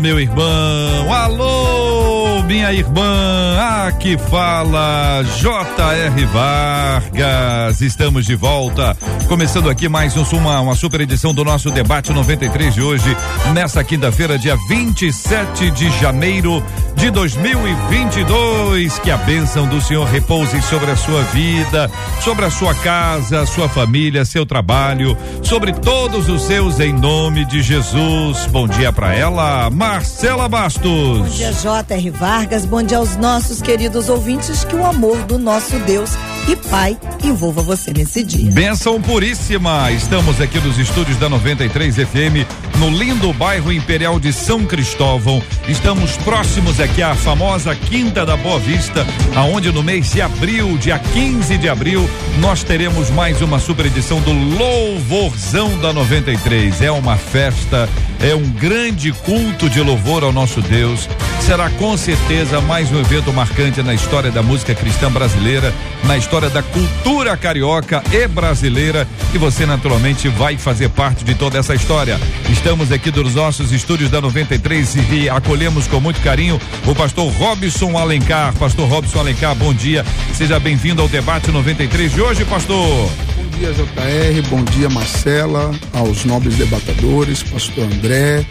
meu irmão. Alô, minha irmã. Aqui fala J.R. Vargas. Estamos de volta. Começando aqui mais um, uma, uma super edição do nosso debate 93 de hoje, nesta quinta-feira, dia 27 de janeiro de 2022. Que a bênção do Senhor repouse sobre a sua vida, sobre a sua casa, sua família, seu trabalho, sobre todos os seus em nome de Jesus. Bom dia para ela, Marcela Bastos. Bom dia, J.R. Vargas. Bom dia aos nossos queridos ouvintes. Que o amor do nosso Deus e Pai envolva você nesse dia. Benção puríssima. Estamos aqui nos estúdios da 93 FM, no lindo bairro Imperial de São Cristóvão. Estamos próximos aqui à famosa Quinta da Boa Vista, aonde no mês de abril, dia 15 de abril, nós teremos mais uma super edição do Louvorzão da 93. É uma festa, é um grande culto de louvor ao nosso Deus. Será com certeza mais um evento marcante na história da música cristã brasileira, na história da cultura carioca e brasileira e você naturalmente vai fazer parte de toda essa história. Estamos aqui dos nossos estúdios da 93 e acolhemos com muito carinho o pastor Robson Alencar. Pastor Robson Alencar, bom dia. Seja bem-vindo ao debate 93 de hoje, pastor. Bom dia, JR. Bom dia, Marcela, aos nobres debatedores, pastor André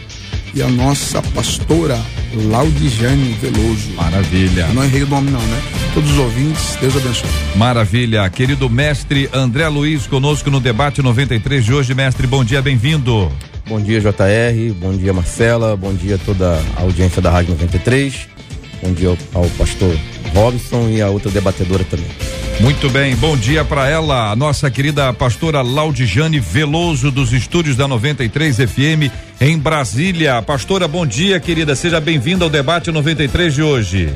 e a nossa pastora Laudijane Veloso. Maravilha. Eu não errei o nome não, né? Todos os ouvintes, Deus abençoe. Maravilha. Querido mestre André Luiz conosco no debate 93 de hoje, mestre, bom dia, bem-vindo. Bom dia, JR. Bom dia, Marcela. Bom dia a toda a audiência da Rádio 93. Bom dia ao, ao pastor Robson e a outra debatedora também. Muito bem, bom dia para ela, a nossa querida pastora Laudijane Veloso dos estúdios da 93 FM em Brasília. Pastora, bom dia, querida. Seja bem-vinda ao debate 93 de hoje.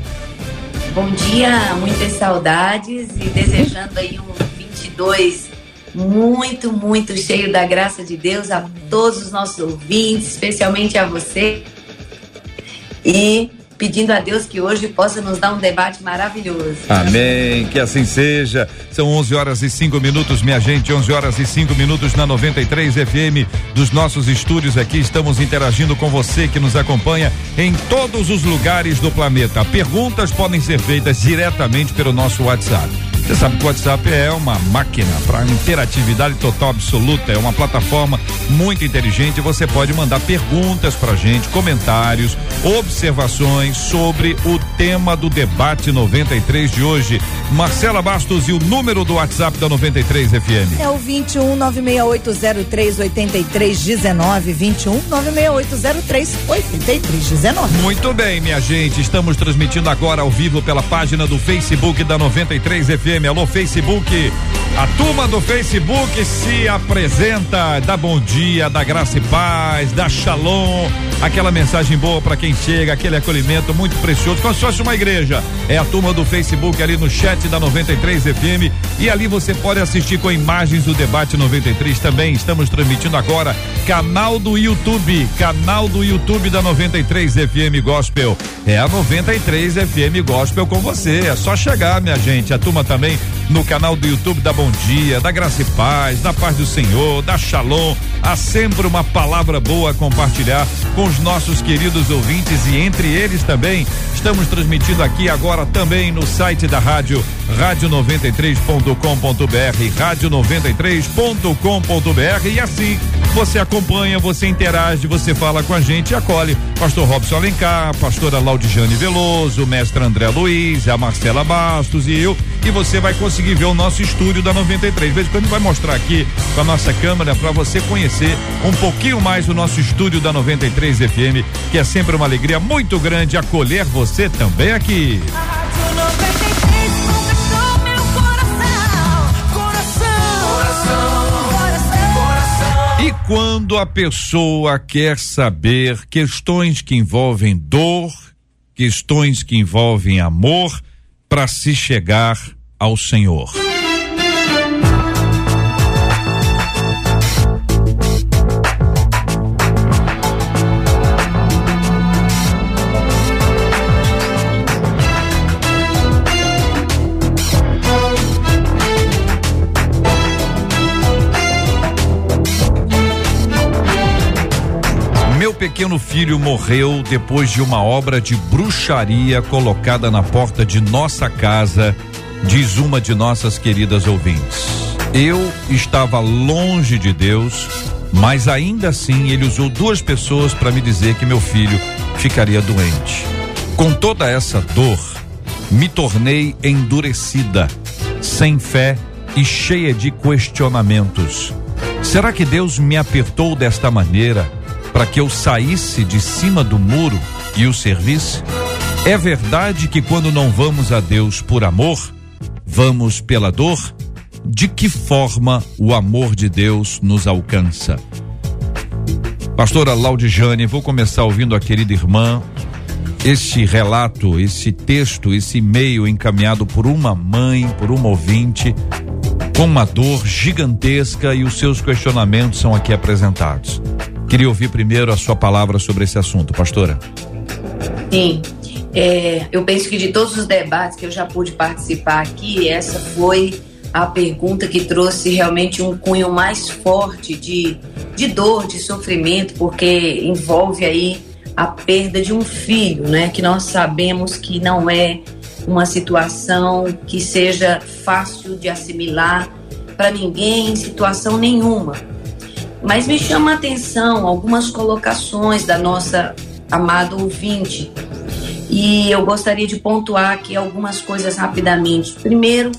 Bom dia, muitas saudades e desejando aí um 22 muito, muito cheio da graça de Deus a todos os nossos ouvintes, especialmente a você. E pedindo a Deus que hoje possa nos dar um debate maravilhoso. Amém, que assim seja. São 11 horas e 5 minutos, minha gente, 11 horas e 5 minutos na 93 FM dos nossos estúdios aqui. Estamos interagindo com você que nos acompanha em todos os lugares do planeta. Perguntas podem ser feitas diretamente pelo nosso WhatsApp. Você sabe que o WhatsApp é uma máquina para interatividade total absoluta, é uma plataforma muito inteligente. Você pode mandar perguntas para gente, comentários, observações sobre o tema do debate 93 de hoje. Marcela Bastos e o número do WhatsApp da 93 FM. É o 21 96803 8319 21 96803 8319. Muito bem, minha gente, estamos transmitindo agora ao vivo pela página do Facebook da 93 FM FM. Alô, Facebook. A turma do Facebook se apresenta, dá bom dia, dá graça e paz, dá shalom, aquela mensagem boa para quem chega, aquele acolhimento muito precioso, como se fosse uma igreja. É a turma do Facebook ali no chat da 93 FM e ali você pode assistir com imagens do debate 93 também. Estamos transmitindo agora canal do YouTube, canal do YouTube da 93 FM Gospel. É a 93 FM Gospel com você. É só chegar, minha gente. A turma também no canal do YouTube da Bom Dia, da Graça e Paz, da Paz do Senhor, da Shalom. Há sempre uma palavra boa a compartilhar com os nossos queridos ouvintes e entre eles também. Estamos transmitindo aqui agora também no site da rádio rádio93.com.br, rádio93.com.br e assim você acompanha, você interage, você fala com a gente e acolhe pastor Robson Alencar, pastora Laudijane Veloso, mestre André Luiz, a Marcela Bastos e eu e você vai conseguir ver o nosso estúdio da 93. Veja quando vai mostrar aqui com a nossa câmera para você conhecer um pouquinho mais o nosso estúdio da 93 FM, que é sempre uma alegria muito grande acolher você também aqui. E quando a pessoa quer saber questões que envolvem dor questões que envolvem amor para se chegar ao Senhor. Pequeno filho morreu depois de uma obra de bruxaria colocada na porta de nossa casa, diz uma de nossas queridas ouvintes. Eu estava longe de Deus, mas ainda assim ele usou duas pessoas para me dizer que meu filho ficaria doente. Com toda essa dor, me tornei endurecida, sem fé e cheia de questionamentos. Será que Deus me apertou desta maneira para que eu saísse de cima do muro e o servisse? É verdade que quando não vamos a Deus por amor, vamos pela dor? De que forma o amor de Deus nos alcança? Pastora Laudijane, vou começar ouvindo a querida irmã. Esse relato, esse texto, esse e-mail encaminhado por uma mãe, por uma ouvinte, com uma dor gigantesca e os seus questionamentos são aqui apresentados. Queria ouvir primeiro a sua palavra sobre esse assunto, pastora. Sim, é, eu penso que de todos os debates que eu já pude participar aqui, essa foi a pergunta que trouxe realmente um cunho mais forte de, de dor, de sofrimento, porque envolve aí a perda de um filho, né? Que nós sabemos que não é uma situação que seja fácil de assimilar para ninguém, em situação nenhuma. Mas me chama a atenção algumas colocações da nossa amada ouvinte. E eu gostaria de pontuar aqui algumas coisas rapidamente. Primeiro,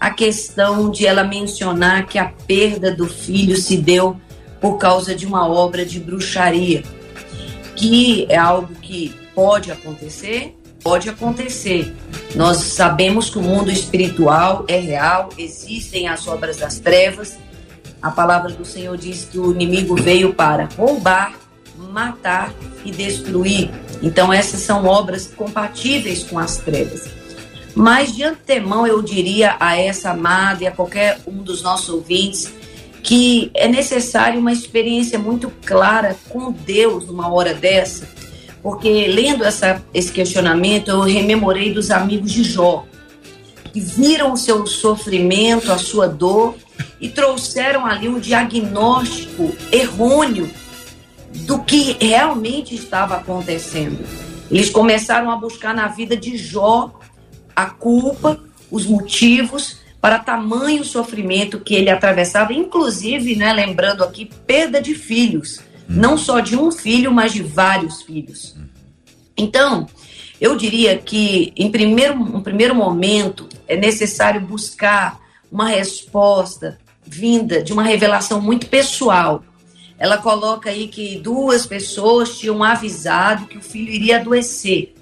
a questão de ela mencionar que a perda do filho se deu por causa de uma obra de bruxaria, que é algo que pode acontecer, pode acontecer. Nós sabemos que o mundo espiritual é real, existem as obras das trevas a palavra do Senhor diz que o inimigo veio para roubar, matar e destruir. Então, essas são obras compatíveis com as trevas. Mas, de antemão, eu diria a essa amada e a qualquer um dos nossos ouvintes que é necessário uma experiência muito clara com Deus numa hora dessa, porque lendo essa, esse questionamento, eu rememorei dos amigos de Jó, que viram o seu sofrimento, a sua dor e trouxeram ali um diagnóstico errôneo do que realmente estava acontecendo. Eles começaram a buscar na vida de Jó a culpa, os motivos para tamanho sofrimento que ele atravessava, inclusive, né, lembrando aqui, perda de filhos, não só de um filho, mas de vários filhos. Então, eu diria que em primeiro, um primeiro momento é necessário buscar uma resposta vinda de uma revelação muito pessoal. Ela coloca aí que duas pessoas tinham avisado que o filho iria adoecer.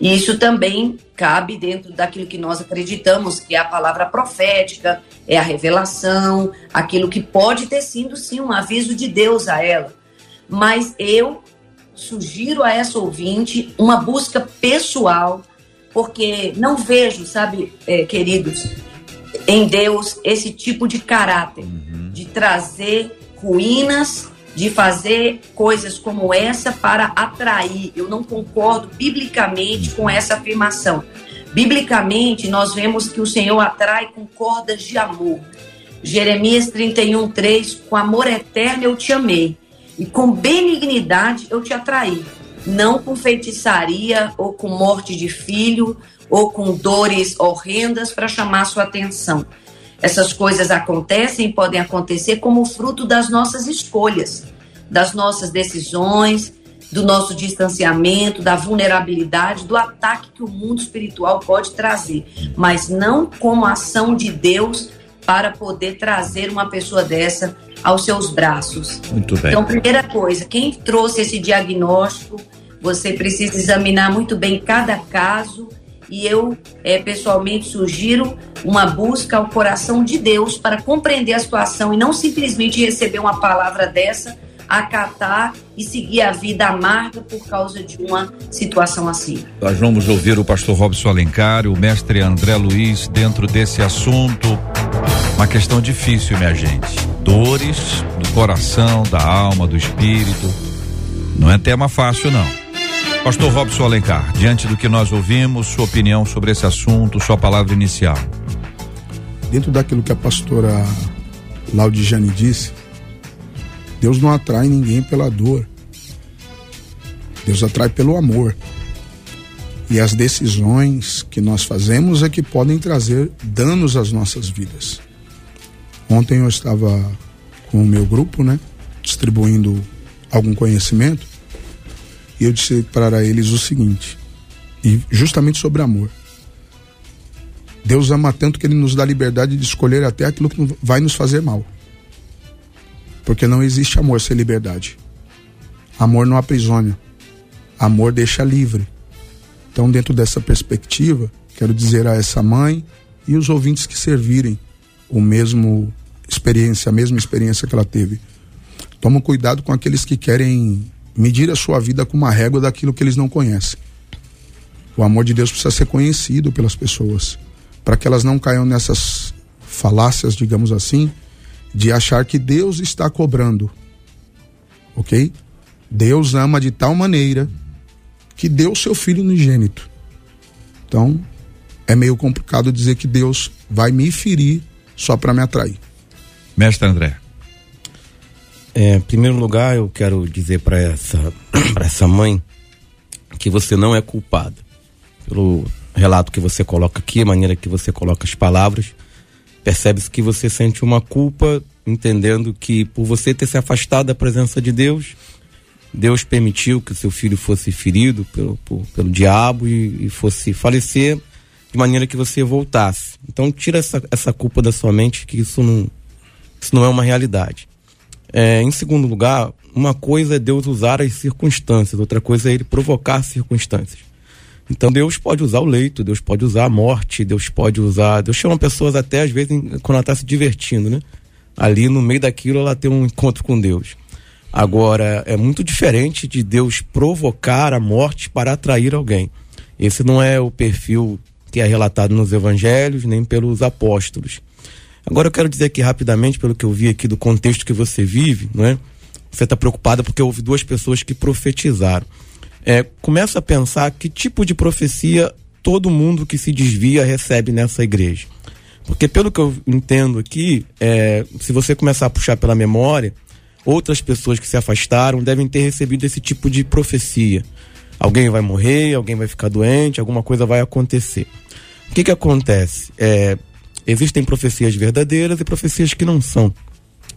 E isso também cabe dentro daquilo que nós acreditamos, que é a palavra profética, é a revelação, aquilo que pode ter sido sim um aviso de Deus a ela. Mas eu sugiro a essa ouvinte uma busca pessoal, porque não vejo, sabe, é, queridos, em Deus esse tipo de caráter, uhum. de trazer ruínas, de fazer coisas como essa para atrair. Eu não concordo biblicamente com essa afirmação. Biblicamente, nós vemos que o Senhor atrai com cordas de amor. Jeremias 31, 3: Com amor eterno eu te amei, e com benignidade eu te atraí. Não com feitiçaria ou com morte de filho ou com dores horrendas para chamar sua atenção. Essas coisas acontecem podem acontecer como fruto das nossas escolhas, das nossas decisões, do nosso distanciamento, da vulnerabilidade, do ataque que o mundo espiritual pode trazer, mas não como ação de Deus para poder trazer uma pessoa dessa aos seus braços. Muito bem. Então, primeira coisa, quem trouxe esse diagnóstico, você precisa examinar muito bem cada caso e eu é, pessoalmente sugiro uma busca ao coração de Deus para compreender a situação e não simplesmente receber uma palavra dessa acatar e seguir a vida amarga por causa de uma situação assim. Nós vamos ouvir o pastor Robson Alencar, o mestre André Luiz dentro desse assunto. Uma questão difícil, minha gente. Dores do coração, da alma, do espírito. Não é tema fácil, não. Pastor Robson Alencar, diante do que nós ouvimos, sua opinião sobre esse assunto, sua palavra inicial. Dentro daquilo que a pastora Laudijane disse, Deus não atrai ninguém pela dor. Deus atrai pelo amor. E as decisões que nós fazemos é que podem trazer danos às nossas vidas. Ontem eu estava com o meu grupo, né, distribuindo algum conhecimento, e eu disse para eles o seguinte, e justamente sobre amor. Deus ama tanto que ele nos dá liberdade de escolher até aquilo que vai nos fazer mal. Porque não existe amor sem liberdade. Amor não aprisiona. Amor deixa livre. Então, dentro dessa perspectiva, quero dizer a essa mãe e os ouvintes que servirem o mesmo experiência, a mesma experiência que ela teve. Toma cuidado com aqueles que querem medir a sua vida com uma régua daquilo que eles não conhecem. O amor de Deus precisa ser conhecido pelas pessoas, para que elas não caiam nessas falácias, digamos assim, de achar que Deus está cobrando. Ok? Deus ama de tal maneira que deu seu filho unigênito. Então, é meio complicado dizer que Deus vai me ferir só para me atrair. Mestre André. É, em primeiro lugar, eu quero dizer para essa, essa mãe que você não é culpada. Pelo relato que você coloca aqui, a maneira que você coloca as palavras, percebe-se que você sente uma culpa, entendendo que por você ter se afastado da presença de Deus, Deus permitiu que o seu filho fosse ferido pelo, por, pelo diabo e, e, fosse falecer de maneira que você voltasse. Então tira essa, essa culpa da sua mente, que isso não, isso não é uma realidade. É, em segundo lugar, uma coisa é Deus usar as circunstâncias, outra coisa é ele provocar circunstâncias. Então Deus pode usar o leito, Deus pode usar a morte, Deus pode usar. Deus chama pessoas até às vezes quando ela está se divertindo, né? Ali no meio daquilo ela tem um encontro com Deus. Agora, é muito diferente de Deus provocar a morte para atrair alguém. Esse não é o perfil que é relatado nos evangelhos, nem pelos apóstolos. Agora eu quero dizer aqui rapidamente, pelo que eu vi aqui do contexto que você vive, não é? Você está preocupada porque houve duas pessoas que profetizaram é, começa a pensar que tipo de profecia todo mundo que se desvia recebe nessa igreja. Porque pelo que eu entendo aqui, é, se você começar a puxar pela memória, outras pessoas que se afastaram devem ter recebido esse tipo de profecia. Alguém vai morrer, alguém vai ficar doente, alguma coisa vai acontecer. O que que acontece? É, existem profecias verdadeiras e profecias que não são.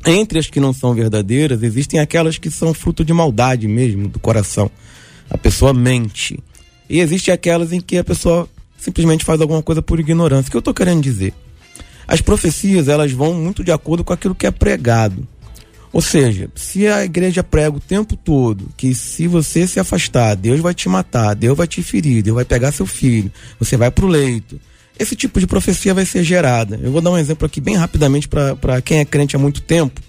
Entre as que não são verdadeiras, existem aquelas que são fruto de maldade mesmo, do coração a pessoa mente. E existe aquelas em que a pessoa simplesmente faz alguma coisa por ignorância. O que eu estou querendo dizer? As profecias, elas vão muito de acordo com aquilo que é pregado. Ou seja, se a igreja prega o tempo todo que se você se afastar, Deus vai te matar, Deus vai te ferir, Deus vai pegar seu filho, você vai para o leito. Esse tipo de profecia vai ser gerada. Eu vou dar um exemplo aqui bem rapidamente para quem é crente há muito tempo.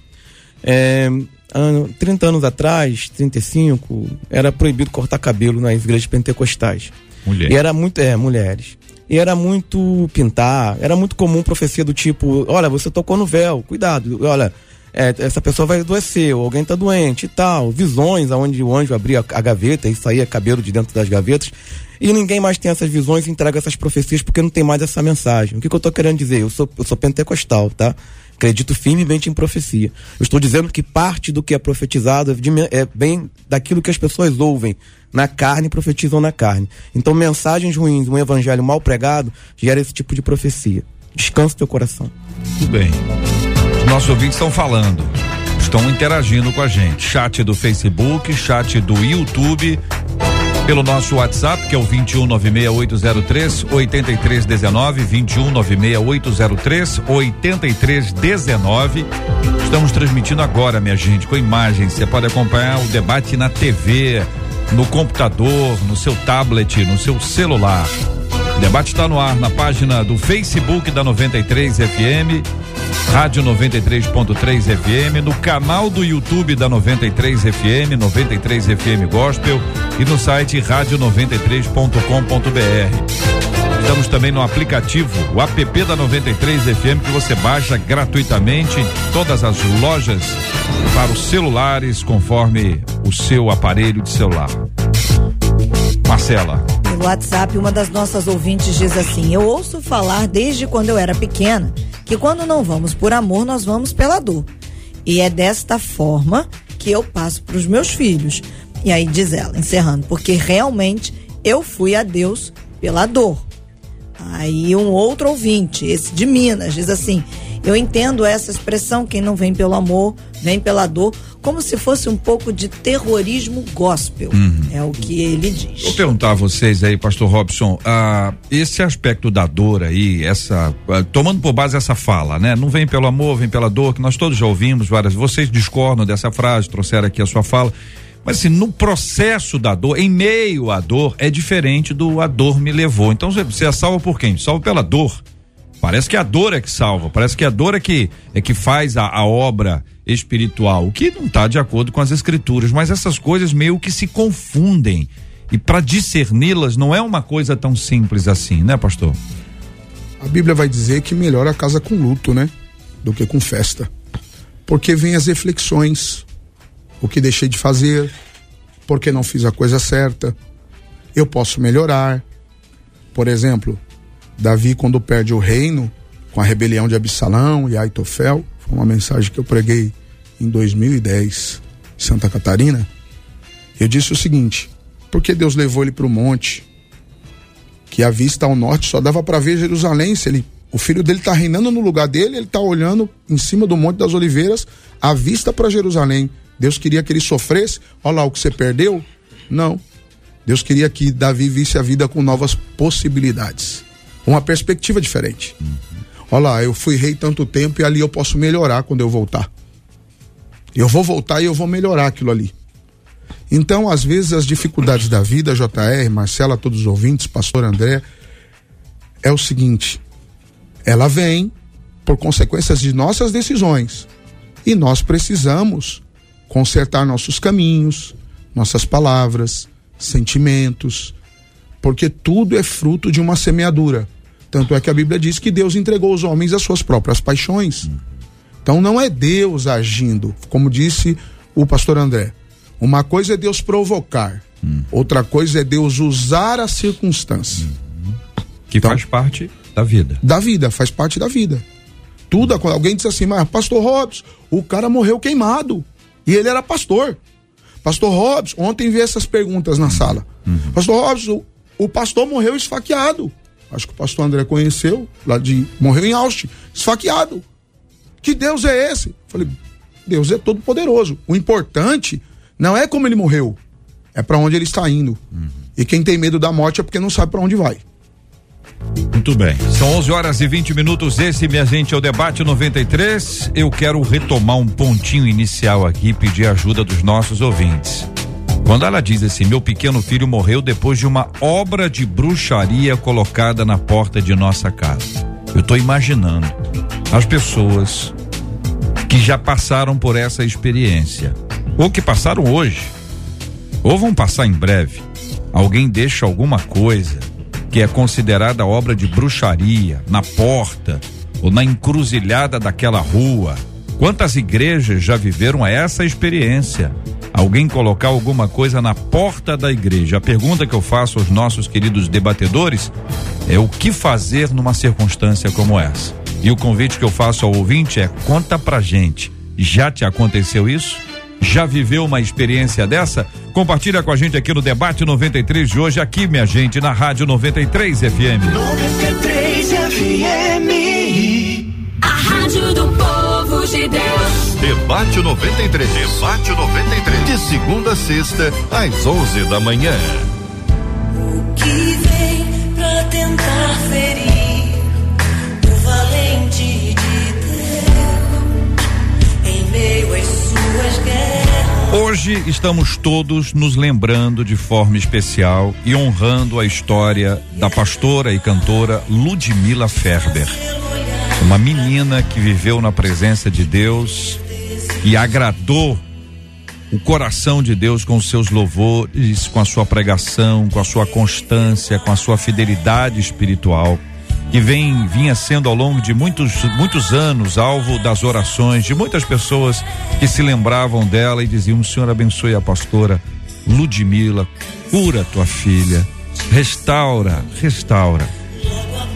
É, ano, 30 anos atrás, 35, era proibido cortar cabelo nas igrejas pentecostais. Mulheres. E era muito, é, mulheres. E era muito pintar, era muito comum profecia do tipo, olha, você tocou no véu, cuidado, olha, é, essa pessoa vai adoecer, ou alguém está doente e tal. Visões onde o anjo abria a gaveta e saía cabelo de dentro das gavetas. E ninguém mais tem essas visões e entrega essas profecias porque não tem mais essa mensagem. O que, que eu estou querendo dizer? Eu sou, eu sou pentecostal, tá? Acredito firmemente em profecia. Eu estou dizendo que parte do que é profetizado é bem daquilo que as pessoas ouvem na carne profetizam na carne. Então, mensagens ruins, um evangelho mal pregado, gera esse tipo de profecia. Descansa teu coração. Tudo bem. Os nossos ouvintes estão falando, estão interagindo com a gente. Chat do Facebook, chat do YouTube pelo nosso WhatsApp, que é o 2196803 8319, 2196803 8319. Estamos transmitindo agora, minha gente, com imagens. Você pode acompanhar o debate na TV, no computador, no seu tablet, no seu celular. O debate está no ar na página do Facebook da 93 FM, Rádio 93.3 FM, no canal do YouTube da 93 FM, 93 FM Gospel e no site rádio93.com.br. Estamos também no aplicativo, o app da 93 FM que você baixa gratuitamente em todas as lojas para os celulares, conforme o seu aparelho de celular. Marcela. No WhatsApp, uma das nossas ouvintes diz assim: Eu ouço falar desde quando eu era pequena que quando não vamos por amor, nós vamos pela dor. E é desta forma que eu passo para os meus filhos. E aí diz ela, encerrando, porque realmente eu fui a Deus pela dor. Aí um outro ouvinte, esse de Minas, diz assim: Eu entendo essa expressão, quem não vem pelo amor, vem pela dor, como se fosse um pouco de terrorismo gospel. Uhum. É o que ele diz. Vou perguntar a vocês aí, pastor Robson, ah, esse aspecto da dor aí, essa, ah, tomando por base essa fala, né? Não vem pelo amor, vem pela dor, que nós todos já ouvimos várias, vocês discordam dessa frase, trouxeram aqui a sua fala. Mas assim, no processo da dor, em meio à dor, é diferente do a dor me levou. Então você é salvo por quem? Salvo pela dor. Parece que a dor é que salva, parece que a dor é que é que faz a, a obra espiritual, que não está de acordo com as escrituras, mas essas coisas meio que se confundem. E para discerni-las não é uma coisa tão simples assim, né, pastor? A Bíblia vai dizer que melhor a casa com luto, né? Do que com festa. Porque vem as reflexões, o que deixei de fazer, porque não fiz a coisa certa, eu posso melhorar. Por exemplo, Davi, quando perde o reino, com a rebelião de Absalão e Aitofel, uma mensagem que eu preguei em 2010, em Santa Catarina. Eu disse o seguinte: porque Deus levou ele para o monte, que a vista ao norte só dava para ver Jerusalém. Se ele, o filho dele está reinando no lugar dele, ele está olhando em cima do Monte das Oliveiras, a vista para Jerusalém. Deus queria que ele sofresse. Olha lá o que você perdeu. Não. Deus queria que Davi visse a vida com novas possibilidades uma perspectiva diferente. Uhum. Olha lá, eu fui rei tanto tempo e ali eu posso melhorar quando eu voltar. Eu vou voltar e eu vou melhorar aquilo ali. Então, às vezes, as dificuldades da vida, JR, Marcela, todos os ouvintes, pastor André, é o seguinte: ela vem por consequências de nossas decisões. E nós precisamos consertar nossos caminhos, nossas palavras, sentimentos, porque tudo é fruto de uma semeadura. Tanto é que a Bíblia diz que Deus entregou os homens às suas próprias paixões. Então não é Deus agindo, como disse o pastor André. Uma coisa é Deus provocar, hum. outra coisa é Deus usar a circunstância. Hum. Que então, faz parte da vida. Da vida, faz parte da vida. Tudo, alguém disse assim, mas pastor Robson, o cara morreu queimado. E ele era pastor. Pastor Robson, ontem vi essas perguntas na sala. Uhum. Pastor Robson, o pastor morreu esfaqueado acho que o pastor André conheceu, lá de. morreu em Austin, esfaqueado. Que Deus é esse? Falei, Deus é todo poderoso. O importante não é como ele morreu, é para onde ele está indo. Uhum. E quem tem medo da morte é porque não sabe para onde vai. Muito bem. São 11 horas e 20 minutos. Esse, minha gente, é o debate 93. Eu quero retomar um pontinho inicial aqui e pedir ajuda dos nossos ouvintes. Quando ela diz assim: meu pequeno filho morreu depois de uma obra de bruxaria colocada na porta de nossa casa. Eu estou imaginando as pessoas que já passaram por essa experiência, ou que passaram hoje, ou vão passar em breve. Alguém deixa alguma coisa que é considerada obra de bruxaria na porta ou na encruzilhada daquela rua. Quantas igrejas já viveram essa experiência? Alguém colocar alguma coisa na porta da igreja. A pergunta que eu faço aos nossos queridos debatedores é o que fazer numa circunstância como essa. E o convite que eu faço ao ouvinte é: conta pra gente. Já te aconteceu isso? Já viveu uma experiência dessa? Compartilha com a gente aqui no Debate 93 de hoje, aqui, minha gente, na Rádio 93 FM. 93 FM. A Rádio do Povo de Deus. Debate 93. Debate 93. De segunda a sexta, às 11 da manhã. O que vem pra tentar ferir o valente de Deus em meio às suas guerras? Hoje estamos todos nos lembrando de forma especial e honrando a história da pastora e cantora Ludmila Ferber. Uma menina que viveu na presença de Deus e agradou o coração de Deus com os seus louvores, com a sua pregação, com a sua constância, com a sua fidelidade espiritual que vem vinha sendo ao longo de muitos muitos anos alvo das orações de muitas pessoas que se lembravam dela e diziam: "Senhor abençoe a pastora Ludmila, cura tua filha, restaura, restaura".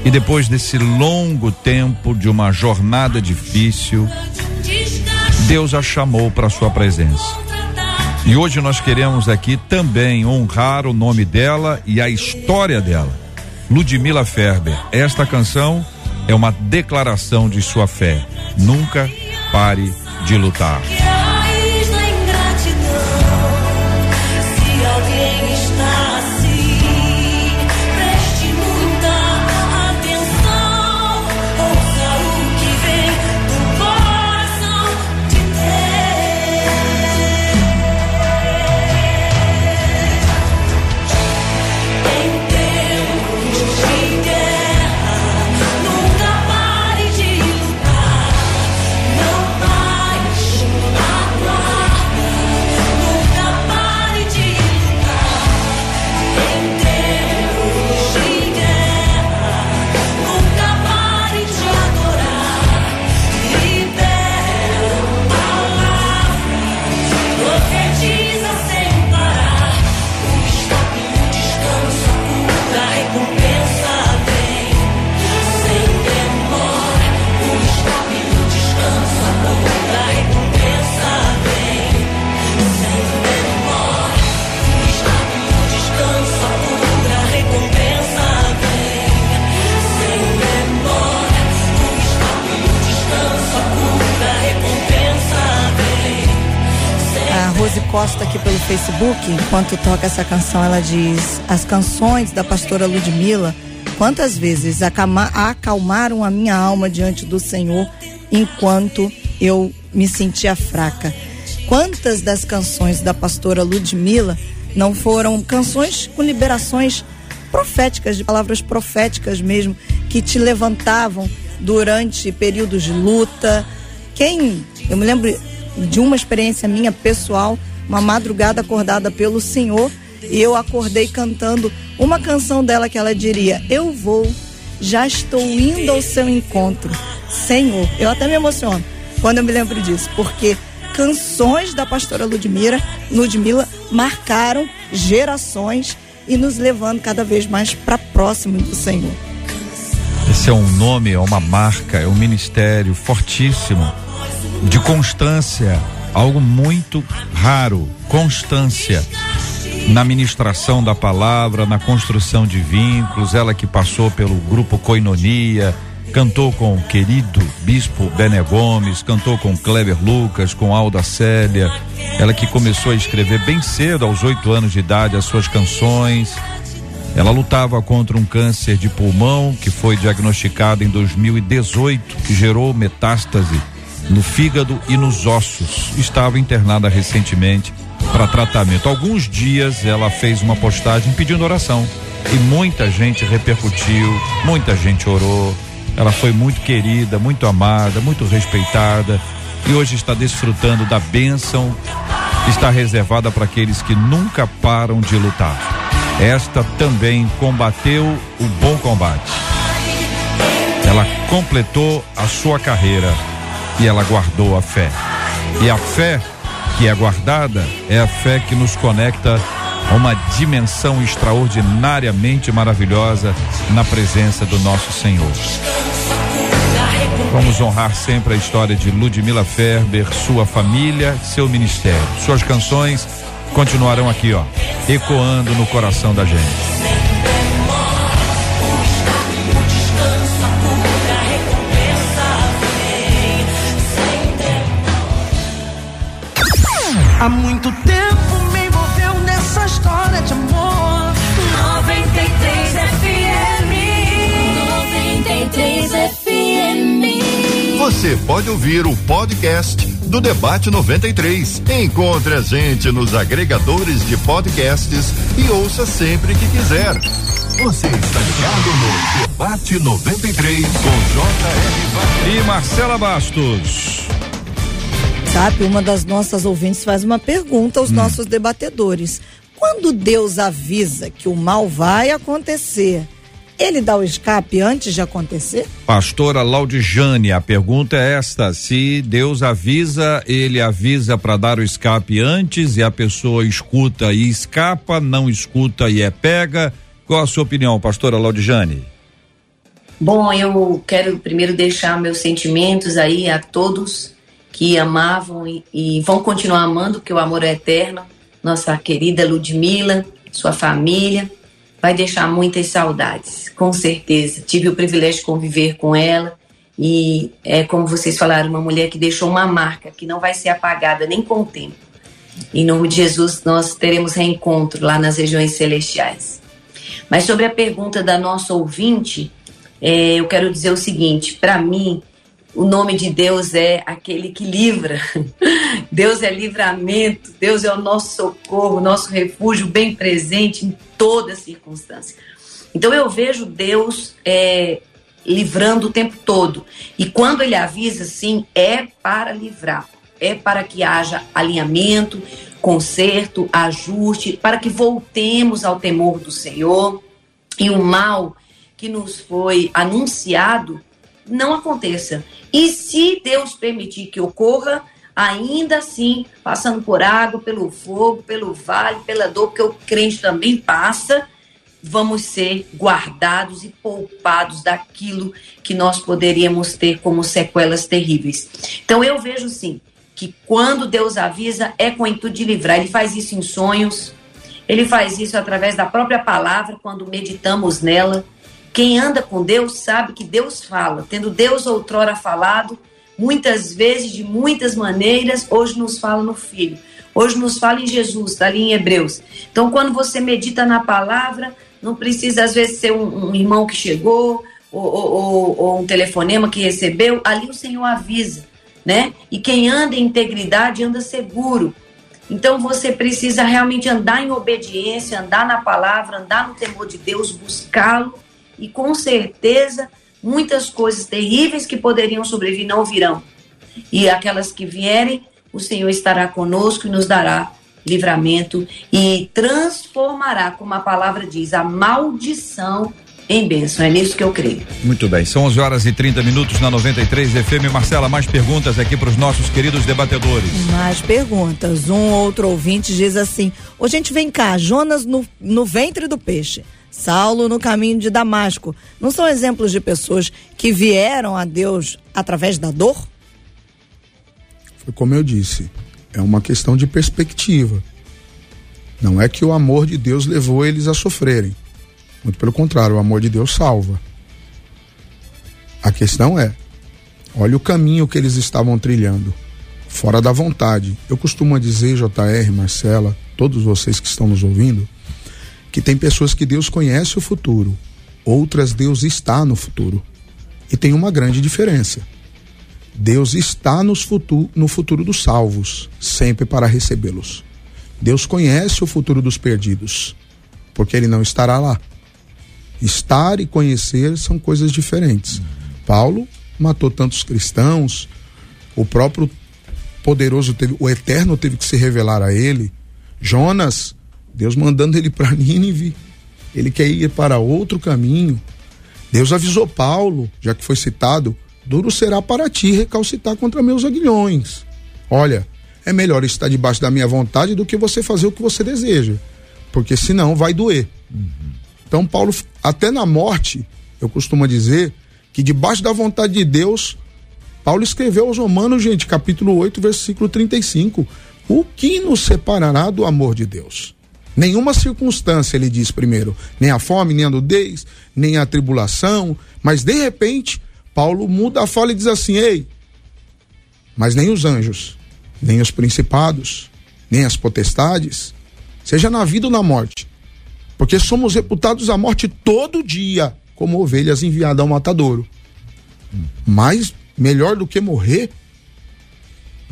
E depois desse longo tempo de uma jornada difícil, Deus a chamou para sua presença. E hoje nós queremos aqui também honrar o nome dela e a história dela. Ludmila Ferber. Esta canção é uma declaração de sua fé. Nunca pare de lutar. Facebook, enquanto toca essa canção, ela diz: As canções da pastora Ludmilla, quantas vezes acalmaram a minha alma diante do Senhor enquanto eu me sentia fraca. Quantas das canções da pastora Ludmilla não foram canções com liberações proféticas, de palavras proféticas mesmo, que te levantavam durante períodos de luta. Quem, eu me lembro de uma experiência minha pessoal, uma madrugada acordada pelo Senhor e eu acordei cantando uma canção dela que ela diria: Eu vou, já estou indo ao seu encontro, Senhor. Eu até me emociono quando eu me lembro disso, porque canções da pastora Ludmila, Ludmila marcaram gerações e nos levando cada vez mais para próximo do Senhor. Esse é um nome, é uma marca, é um ministério fortíssimo de constância, algo muito raro, constância na ministração da palavra, na construção de vínculos, ela que passou pelo grupo Coinonia, cantou com o querido bispo Bené Gomes, cantou com Kleber Lucas, com Alda Célia, ela que começou a escrever bem cedo, aos oito anos de idade, as suas canções. Ela lutava contra um câncer de pulmão que foi diagnosticado em 2018, que gerou metástase no fígado e nos ossos. Estava internada recentemente para tratamento. Alguns dias ela fez uma postagem pedindo oração e muita gente repercutiu, muita gente orou. Ela foi muito querida, muito amada, muito respeitada e hoje está desfrutando da bênção está reservada para aqueles que nunca param de lutar. Esta também combateu o bom combate. Ela completou a sua carreira e ela guardou a fé. E a fé que é guardada é a fé que nos conecta a uma dimensão extraordinariamente maravilhosa na presença do nosso Senhor. Vamos honrar sempre a história de Ludmila Ferber, sua família, seu ministério. Suas canções continuarão aqui, ó, ecoando no coração da gente. Há muito tempo me envolveu nessa história de amor. 93 FM. 93 FM. Você pode ouvir o podcast do Debate 93. Encontre a gente nos agregadores de podcasts e ouça sempre que quiser. Você está ligado no Debate 93 com J.R. E Marcela Bastos. Sabe, uma das nossas ouvintes faz uma pergunta aos hum. nossos debatedores. Quando Deus avisa que o mal vai acontecer, ele dá o escape antes de acontecer? Pastora Laudijane, a pergunta é esta: se Deus avisa, ele avisa para dar o escape antes e a pessoa escuta e escapa, não escuta e é pega. Qual a sua opinião, pastora Laudijane? Bom, eu quero primeiro deixar meus sentimentos aí a todos que amavam e, e vão continuar amando, porque o amor é eterno nossa querida Ludmila, sua família, vai deixar muitas saudades, com certeza. Tive o privilégio de conviver com ela e é como vocês falaram, uma mulher que deixou uma marca que não vai ser apagada nem com o tempo. Em nome de Jesus, nós teremos reencontro lá nas regiões celestiais. Mas sobre a pergunta da nossa ouvinte, é, eu quero dizer o seguinte: para mim, o nome de Deus é aquele que livra. Deus é livramento, Deus é o nosso socorro, nosso refúgio bem presente em toda circunstância. Então eu vejo Deus é, livrando o tempo todo. E quando ele avisa, sim, é para livrar, é para que haja alinhamento, conserto, ajuste, para que voltemos ao temor do Senhor e o mal que nos foi anunciado não aconteça. E se Deus permitir que ocorra, ainda assim, passando por água, pelo fogo, pelo vale, pela dor, porque o crente também passa, vamos ser guardados e poupados daquilo que nós poderíamos ter como sequelas terríveis. Então eu vejo sim que quando Deus avisa é com o intuito de livrar. Ele faz isso em sonhos, ele faz isso através da própria palavra, quando meditamos nela. Quem anda com Deus sabe que Deus fala. Tendo Deus outrora falado, muitas vezes, de muitas maneiras, hoje nos fala no Filho. Hoje nos fala em Jesus, está ali em Hebreus. Então, quando você medita na palavra, não precisa às vezes ser um, um irmão que chegou ou, ou, ou, um telefonema que recebeu. Ali o Senhor avisa, né? E quem anda em integridade anda seguro. Então você precisa realmente andar em obediência, andar na palavra, andar no temor de Deus, buscá-lo e com certeza muitas coisas terríveis que poderiam sobreviver não virão. E aquelas que vierem, o Senhor estará conosco e nos dará livramento e transformará, como a palavra diz, a maldição em bênção. É nisso que eu creio. Muito bem, são 11 horas e 30 minutos na 93 FM. Marcela, mais perguntas aqui para os nossos queridos debatedores. Mais perguntas. Um outro ouvinte diz assim: Ô, gente, vem cá, Jonas no, no ventre do peixe. Saulo no caminho de Damasco. Não são exemplos de pessoas que vieram a Deus através da dor? Foi como eu disse, é uma questão de perspectiva. Não é que o amor de Deus levou eles a sofrerem. Muito pelo contrário, o amor de Deus salva. A questão é: olha o caminho que eles estavam trilhando, fora da vontade. Eu costumo dizer, JR, Marcela, todos vocês que estão nos ouvindo, que tem pessoas que Deus conhece o futuro, outras Deus está no futuro. E tem uma grande diferença. Deus está nos futuro, no futuro dos salvos, sempre para recebê-los. Deus conhece o futuro dos perdidos, porque ele não estará lá. Estar e conhecer são coisas diferentes. Paulo matou tantos cristãos, o próprio poderoso teve, o eterno teve que se revelar a ele. Jonas Deus mandando ele para Nínive, ele quer ir para outro caminho. Deus avisou Paulo, já que foi citado, duro será para ti recalcitar contra meus aguilhões. Olha, é melhor estar debaixo da minha vontade do que você fazer o que você deseja, porque senão vai doer. Uhum. Então, Paulo, até na morte, eu costumo dizer que debaixo da vontade de Deus, Paulo escreveu aos Romanos, gente, capítulo 8, versículo 35. O que nos separará do amor de Deus? Nenhuma circunstância, ele diz primeiro, nem a fome, nem a nudez, nem a tribulação, mas de repente, Paulo muda a fala e diz assim: ei, mas nem os anjos, nem os principados, nem as potestades, seja na vida ou na morte, porque somos reputados à morte todo dia, como ovelhas enviadas ao matadouro. Mas melhor do que morrer,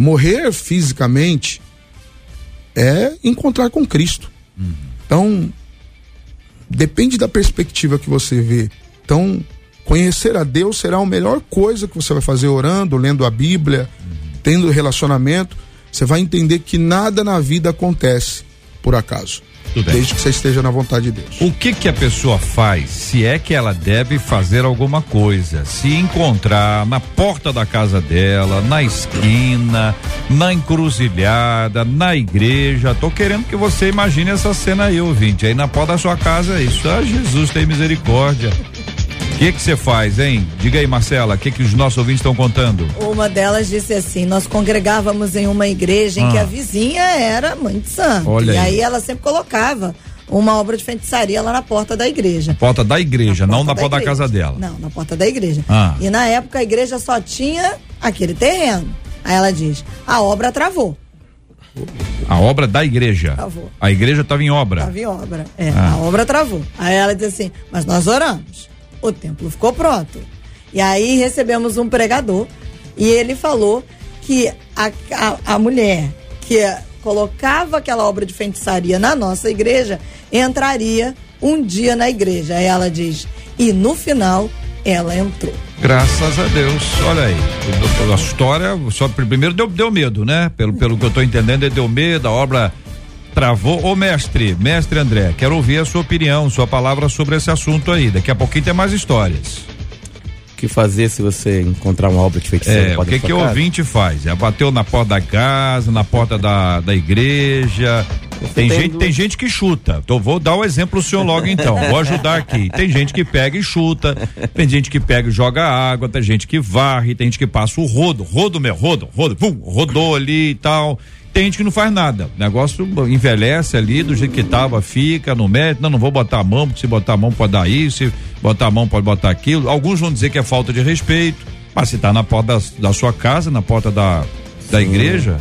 Morrer fisicamente é encontrar com Cristo. Então, depende da perspectiva que você vê. Então, conhecer a Deus será a melhor coisa que você vai fazer orando, lendo a Bíblia, tendo relacionamento. Você vai entender que nada na vida acontece por acaso. Desde que você esteja na vontade de Deus. O que que a pessoa faz se é que ela deve fazer alguma coisa? Se encontrar na porta da casa dela, na esquina, na encruzilhada, na igreja. Tô querendo que você imagine essa cena aí, ouvinte. Aí na porta da sua casa isso. Ah, Jesus tem misericórdia. O que que você faz, hein? Diga aí, Marcela, o que que os nossos ouvintes estão contando? Uma delas disse assim: nós congregávamos em uma igreja em que Ah. a vizinha era mãe de santo. Olha e aí. aí ela sempre colocava uma obra de feitiçaria lá na porta da igreja. Porta da igreja, não na porta da igreja. casa dela. Não, na porta da igreja. Ah. E na época a igreja só tinha aquele terreno. Aí ela diz: a obra travou. A obra da igreja. Travou. A igreja estava em obra. Estava em obra. É, Ah. a obra travou. Aí ela diz assim: mas nós oramos. O templo ficou pronto. E aí recebemos um pregador e ele falou que a, a, a mulher que colocava aquela obra de feitiçaria na nossa igreja entraria um dia na igreja. Aí ela diz: e no final ela entrou. Graças a Deus, olha aí. A história, só primeiro deu, deu medo, né? Pelo, pelo que eu tô entendendo, deu medo, a obra travou. Ô mestre, mestre André, quero ouvir a sua opinião, sua palavra sobre esse assunto aí. Daqui a pouquinho tem mais histórias. O que fazer se você encontrar uma obra de feiticeiro? É, o que que o ouvinte faz? É bateu na porta da casa, na porta da, da igreja. Tem, tem gente, tem gente que chuta. Então vou dar o exemplo pro senhor logo então. Vou ajudar aqui. Tem gente que pega e chuta, tem gente que pega e joga água, tem gente que varre, tem gente que passa o rodo, rodo meu, rodo, rodo, pum, rodou ali e tal. Tem gente que não faz nada. O negócio envelhece ali, do jeito que tava, fica, no mérito. Não, não vou botar a mão, porque se botar a mão pode dar isso, se botar a mão pode botar aquilo. Alguns vão dizer que é falta de respeito. Mas se tá na porta da, da sua casa, na porta da, da igreja,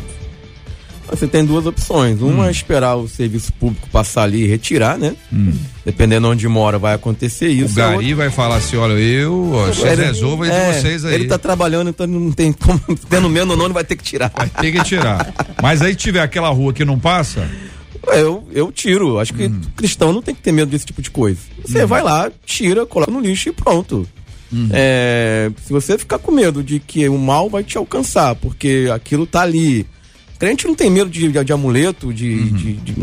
Você tem duas opções. Uma é esperar o serviço público passar ali e retirar, né? Dependendo onde mora, vai acontecer isso. o Gari vai falar assim: olha, eu, ó, vocês Ele- resolvam entre é, vocês aí. Ele tá trabalhando, então não tem como. Tendo não, ele vai ter que tirar. Vai ter que tirar. Mas aí tiver aquela rua que não passa, Eu, eu tiro. Acho que Hum. cristão não tem que ter medo desse tipo de coisa. Você vai lá, tira, coloca no lixo e pronto. Hum. É, se você ficar com medo de que o mal vai te alcançar, porque aquilo tá ali. Crente não tem medo de, de, de amuleto, de, Uhum. de- de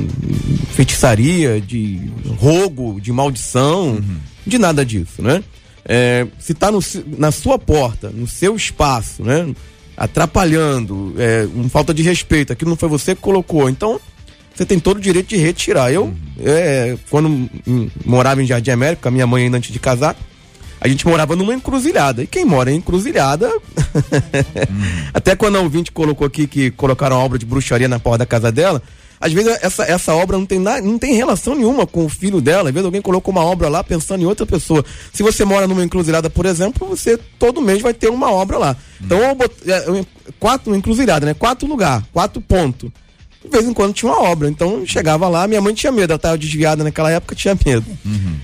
feitiçaria, de rogo, de maldição, Uhum. de nada disso, né? É, se tá se- na sua porta, no seu espaço, né? Atrapalhando, é, um falta de respeito, aquilo não foi você que colocou. Então, você tem todo o direito de retirar. Eu, é, quando morava em Jardim América, com a minha mãe ainda antes de casar, a gente morava numa encruzilhada. E quem mora em encruzilhada. Até quando a ouvinte colocou aqui que colocaram obra de bruxaria na porta da casa dela, às vezes essa, essa obra não tem, na, não tem relação nenhuma com o filho dela. Às vezes alguém colocou uma obra lá pensando em outra pessoa. Se você mora numa encruzilhada, por exemplo, você todo mês vai ter uma obra lá. Então, eu bot, é, quatro encruzilhada, né? Quatro lugar, quatro pontos. De vez em quando tinha uma obra. Então chegava lá, minha mãe tinha medo, ela estava desviada naquela época, tinha medo.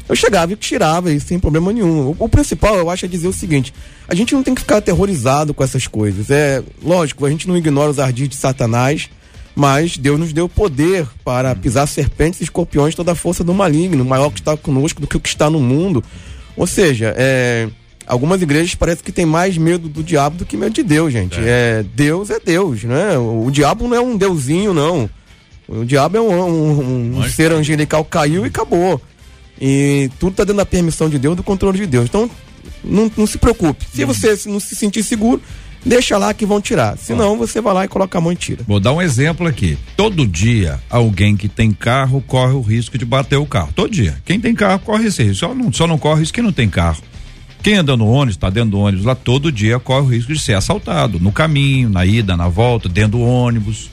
Eu chegava e tirava, e sem problema nenhum. O, o principal, eu acho, é dizer o seguinte: a gente não tem que ficar aterrorizado com essas coisas. É lógico, a gente não ignora os ardis de Satanás, mas Deus nos deu poder para pisar serpentes e escorpiões, toda a força do maligno, maior que está conosco do que o que está no mundo. Ou seja, é. Algumas igrejas parece que tem mais medo do diabo do que medo de Deus, gente. É, Deus é Deus, né? O, o diabo não é um deusinho, não. O diabo é um, um- um ser angelical, caiu e acabou. E tudo tá dentro da permissão de Deus, do controle de Deus. Então, não, não se preocupe. Se você se- não se sentir seguro, deixa lá que vão tirar. Senão, você vai lá e coloca a mão e tira. Vou dar um exemplo aqui. Todo dia, alguém que tem carro corre o risco de bater o carro. Todo dia. Quem tem carro corre esse risco. Só não, só não corre isso quem não tem carro. Quem anda no ônibus, está dentro do ônibus lá, todo dia corre o risco de ser assaltado. No caminho, na ida, na volta, dentro do ônibus.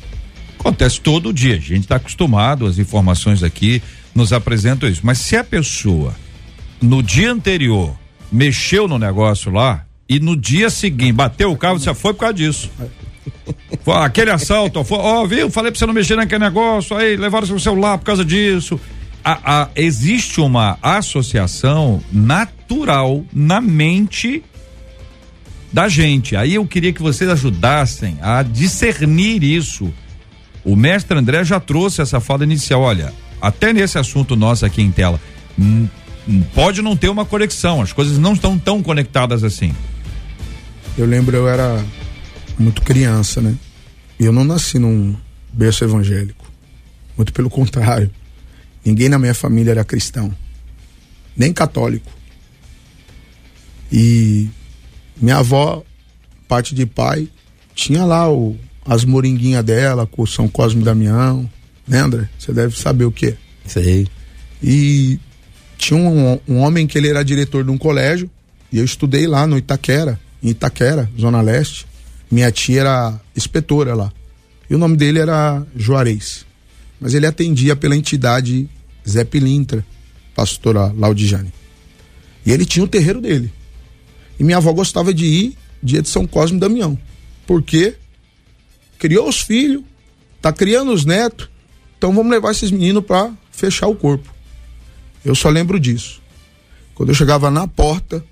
Acontece todo dia. A gente está acostumado, as informações aqui nos apresentam isso. Mas se a pessoa, no dia anterior, mexeu no negócio lá, e no dia seguinte bateu o carro, você foi por causa disso. Foi aquele assalto, foi, ó, viu? Falei pra você não mexer naquele negócio, aí levaram seu celular por causa disso. A- a- existe uma associação natural na mente da gente. Aí eu queria que vocês ajudassem a discernir isso. O mestre André já trouxe essa fala inicial. Olha, até nesse assunto nosso aqui em tela, hum, hum, pode não ter uma conexão, as coisas não estão tão conectadas assim. Eu lembro, eu era muito criança, né? E eu não nasci num berço evangélico. Muito pelo contrário. Ninguém na minha família era cristão, nem católico. E minha avó, parte de pai, tinha lá o, as moringuinhas dela com o São Cosme e Damião. Né, André? Você deve saber o que. Sei. E tinha um, um homem que ele era diretor de um colégio. E eu estudei lá no Itaquera, em Itaquera, Zona Leste. Minha tia era inspetora lá. E o nome dele era Juarez. Mas ele atendia pela entidade Zé Pilintra, pastora Laudijane. E ele tinha o terreiro dele. E minha avó gostava de ir dia de São Cosme e Damião. Porque criou os filhos, tá criando os netos, então vamos levar esses meninos para fechar o corpo. Eu só lembro disso. Quando eu chegava na porta,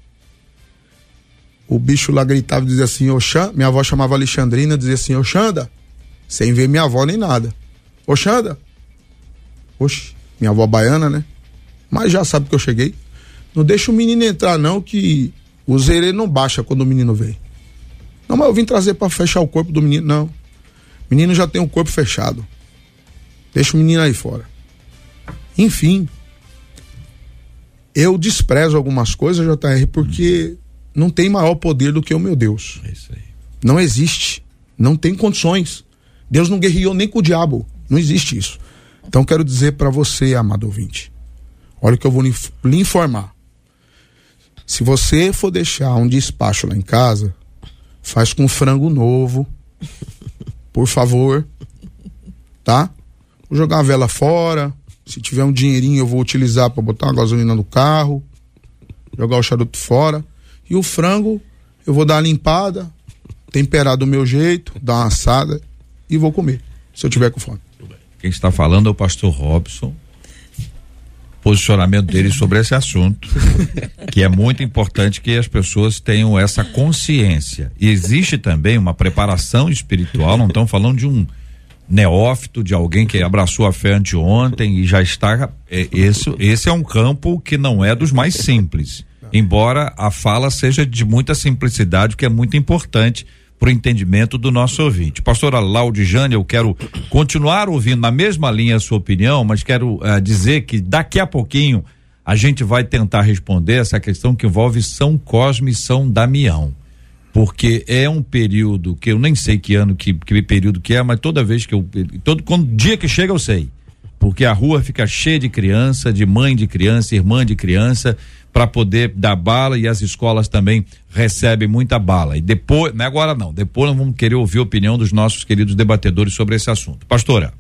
o bicho lá gritava e dizia assim, Oxã, minha avó chamava Alexandrina, dizia assim, Oxanda, sem ver minha avó nem nada. Oxanda, oxe, minha avó baiana, né? Mas já sabe que eu cheguei. Não deixa o menino entrar não, que o zerê não baixa quando o menino vem. Não, mas eu vim trazer para fechar o corpo do menino. Não. O menino já tem o corpo fechado. Deixa o menino aí fora. Enfim. Eu desprezo algumas coisas, JR, porque não tem maior poder do que o meu Deus. É isso aí. Não existe. Não tem condições. Deus não guerreou nem com o diabo. Não existe isso. Então quero dizer para você, amado ouvinte. Olha o que eu vou lhe lhe informar. Se você for deixar um despacho lá em casa, faz com frango novo. Por favor. Tá? Vou jogar a vela fora. Se tiver um dinheirinho, eu vou utilizar para botar uma gasolina no carro. Jogar o charuto fora. E o frango, eu vou dar uma limpada, temperar do meu jeito, dar uma assada e vou comer. Se eu tiver com fome. Quem está falando é o pastor Robson. Posicionamento dele sobre esse assunto, que é muito importante que as pessoas tenham essa consciência. E existe também uma preparação espiritual, não estamos falando de um neófito, de alguém que abraçou a fé anteontem e já está. É, esse, esse é um campo que não é dos mais simples. Embora a fala seja de muita simplicidade, que é muito importante para o entendimento do nosso ouvinte. Pastora Laudijane, eu quero continuar ouvindo na mesma linha a sua opinião, mas quero uh, dizer que daqui a pouquinho a gente vai tentar responder essa questão que envolve São Cosme e São Damião. Porque é um período que eu nem sei que ano, que, que período que é, mas toda vez que eu. Todo quando, dia que chega eu sei. Porque a rua fica cheia de criança, de mãe de criança, irmã de criança, para poder dar bala e as escolas também recebem muita bala. E depois, não é agora não, depois nós vamos querer ouvir a opinião dos nossos queridos debatedores sobre esse assunto. Pastora.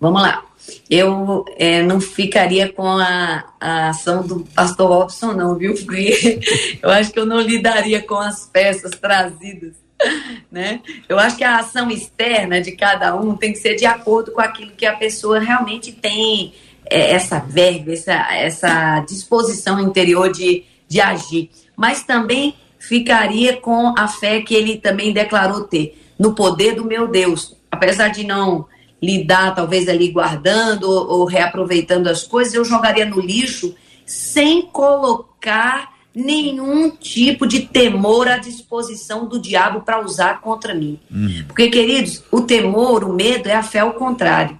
Vamos lá. Eu é, não ficaria com a, a ação do pastor Robson, não, viu? Porque eu acho que eu não lidaria com as peças trazidas. Né? Eu acho que a ação externa de cada um tem que ser de acordo com aquilo que a pessoa realmente tem, essa verba, essa, essa disposição interior de, de agir. Mas também ficaria com a fé que ele também declarou ter no poder do meu Deus. Apesar de não lidar, talvez ali guardando ou, ou reaproveitando as coisas, eu jogaria no lixo sem colocar nenhum tipo de temor à disposição do diabo para usar contra mim. Uhum. Porque, queridos, o temor, o medo é a fé ao contrário.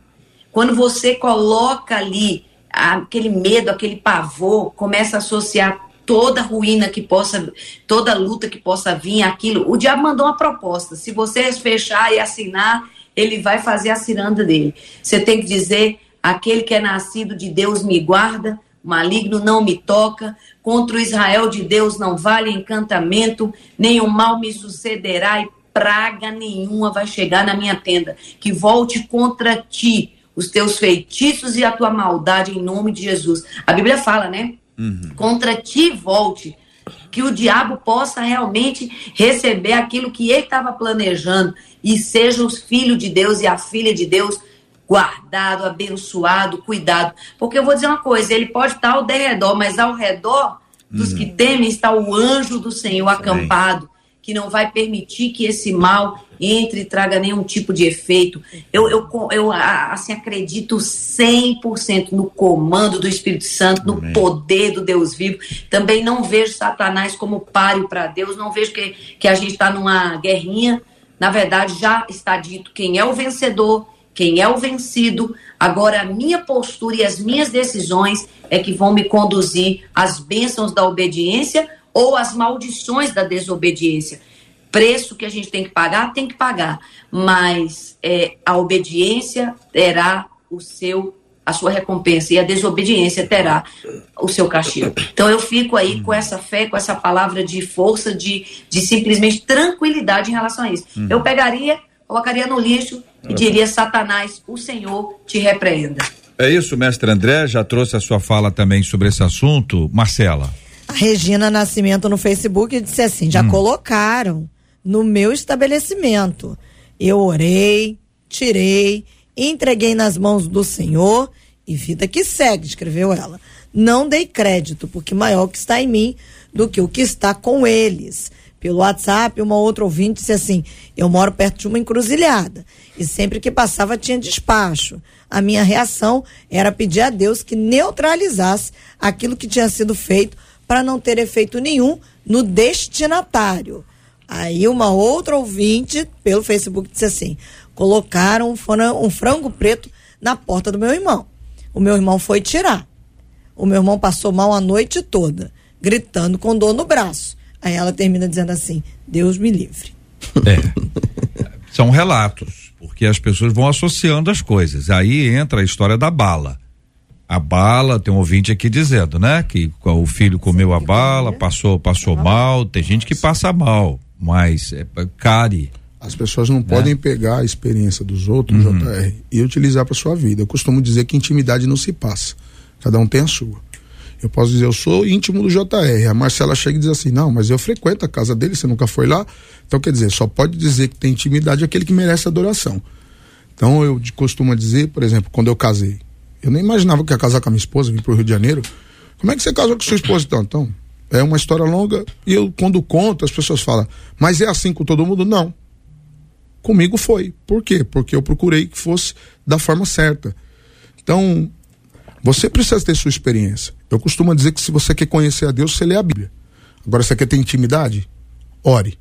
Quando você coloca ali aquele medo, aquele pavor, começa a associar toda ruína que possa, toda luta que possa vir, aquilo. O diabo mandou uma proposta. Se você fechar e assinar, ele vai fazer a ciranda dele. Você tem que dizer: aquele que é nascido de Deus me guarda, maligno não me toca, contra o Israel de Deus não vale encantamento, nenhum mal me sucederá e praga nenhuma vai chegar na minha tenda. Que volte contra ti os teus feitiços e a tua maldade em nome de Jesus. A Bíblia fala, né? Uhum. Contra ti volte. Que o diabo possa realmente receber aquilo que ele estava planejando e seja os filhos de Deus e a filha de Deus guardado, abençoado, cuidado. Porque eu vou dizer uma coisa: ele pode estar ao derredor, mas ao redor dos que temem está o anjo do Senhor acampado que não vai permitir que esse mal entre e traga nenhum tipo de efeito. Eu, eu, eu assim, acredito 100% no comando do Espírito Santo, no Amém. poder do Deus vivo. Também não vejo Satanás como páreo para Deus, não vejo que, que a gente está numa guerrinha. Na verdade, já está dito quem é o vencedor, quem é o vencido. Agora, a minha postura e as minhas decisões é que vão me conduzir às bênçãos da obediência ou as maldições da desobediência. Preço que a gente tem que pagar, tem que pagar, mas é, a obediência terá o seu a sua recompensa e a desobediência terá o seu castigo. Então eu fico aí com essa fé, com essa palavra de força, de, de simplesmente tranquilidade em relação a isso. Uhum. Eu pegaria, colocaria no lixo e diria: Satanás, o Senhor te repreenda. É isso, mestre André, já trouxe a sua fala também sobre esse assunto. Marcela. A Regina Nascimento no Facebook disse assim: já hum. colocaram no meu estabelecimento. Eu orei, tirei, entreguei nas mãos do Senhor e vida que segue, escreveu ela. Não dei crédito, porque maior que está em mim do que o que está com eles. Pelo WhatsApp, uma outra ouvinte disse assim: Eu moro perto de uma encruzilhada e sempre que passava tinha despacho. A minha reação era pedir a Deus que neutralizasse aquilo que tinha sido feito para não ter efeito nenhum no destinatário. Aí uma outra ouvinte pelo Facebook disse assim: colocaram um frango, preto na porta do meu irmão. O meu irmão foi tirar. O meu irmão passou mal a noite toda, gritando com dor no braço. Aí ela termina dizendo assim: Deus me livre. É. São relatos, porque as pessoas vão associando as coisas. Aí entra a história da bala a bala, tem um ouvinte aqui dizendo, né? Que o filho comeu a bala, passou, passou mal, tem gente que passa mal, mas é care. As pessoas não né? podem pegar a experiência dos outros, uhum. JR, e utilizar para sua vida. Eu costumo dizer que intimidade não se passa. Cada um tem a sua. Eu posso dizer, eu sou íntimo do JR. A Marcela chega e diz assim: não, mas eu frequento a casa dele, você nunca foi lá. Então, quer dizer, só pode dizer que tem intimidade aquele que merece adoração. Então, eu costumo dizer, por exemplo, quando eu casei, eu nem imaginava que ia casar com a minha esposa, vim pro Rio de Janeiro. Como é que você casou com sua esposa então? Então, é uma história longa e eu, quando conto, as pessoas falam, mas é assim com todo mundo? Não. Comigo foi. Por quê? Porque eu procurei que fosse da forma certa. Então, você precisa ter sua experiência. Eu costumo dizer que se você quer conhecer a Deus, você lê a Bíblia. Agora, você quer ter intimidade? Ore.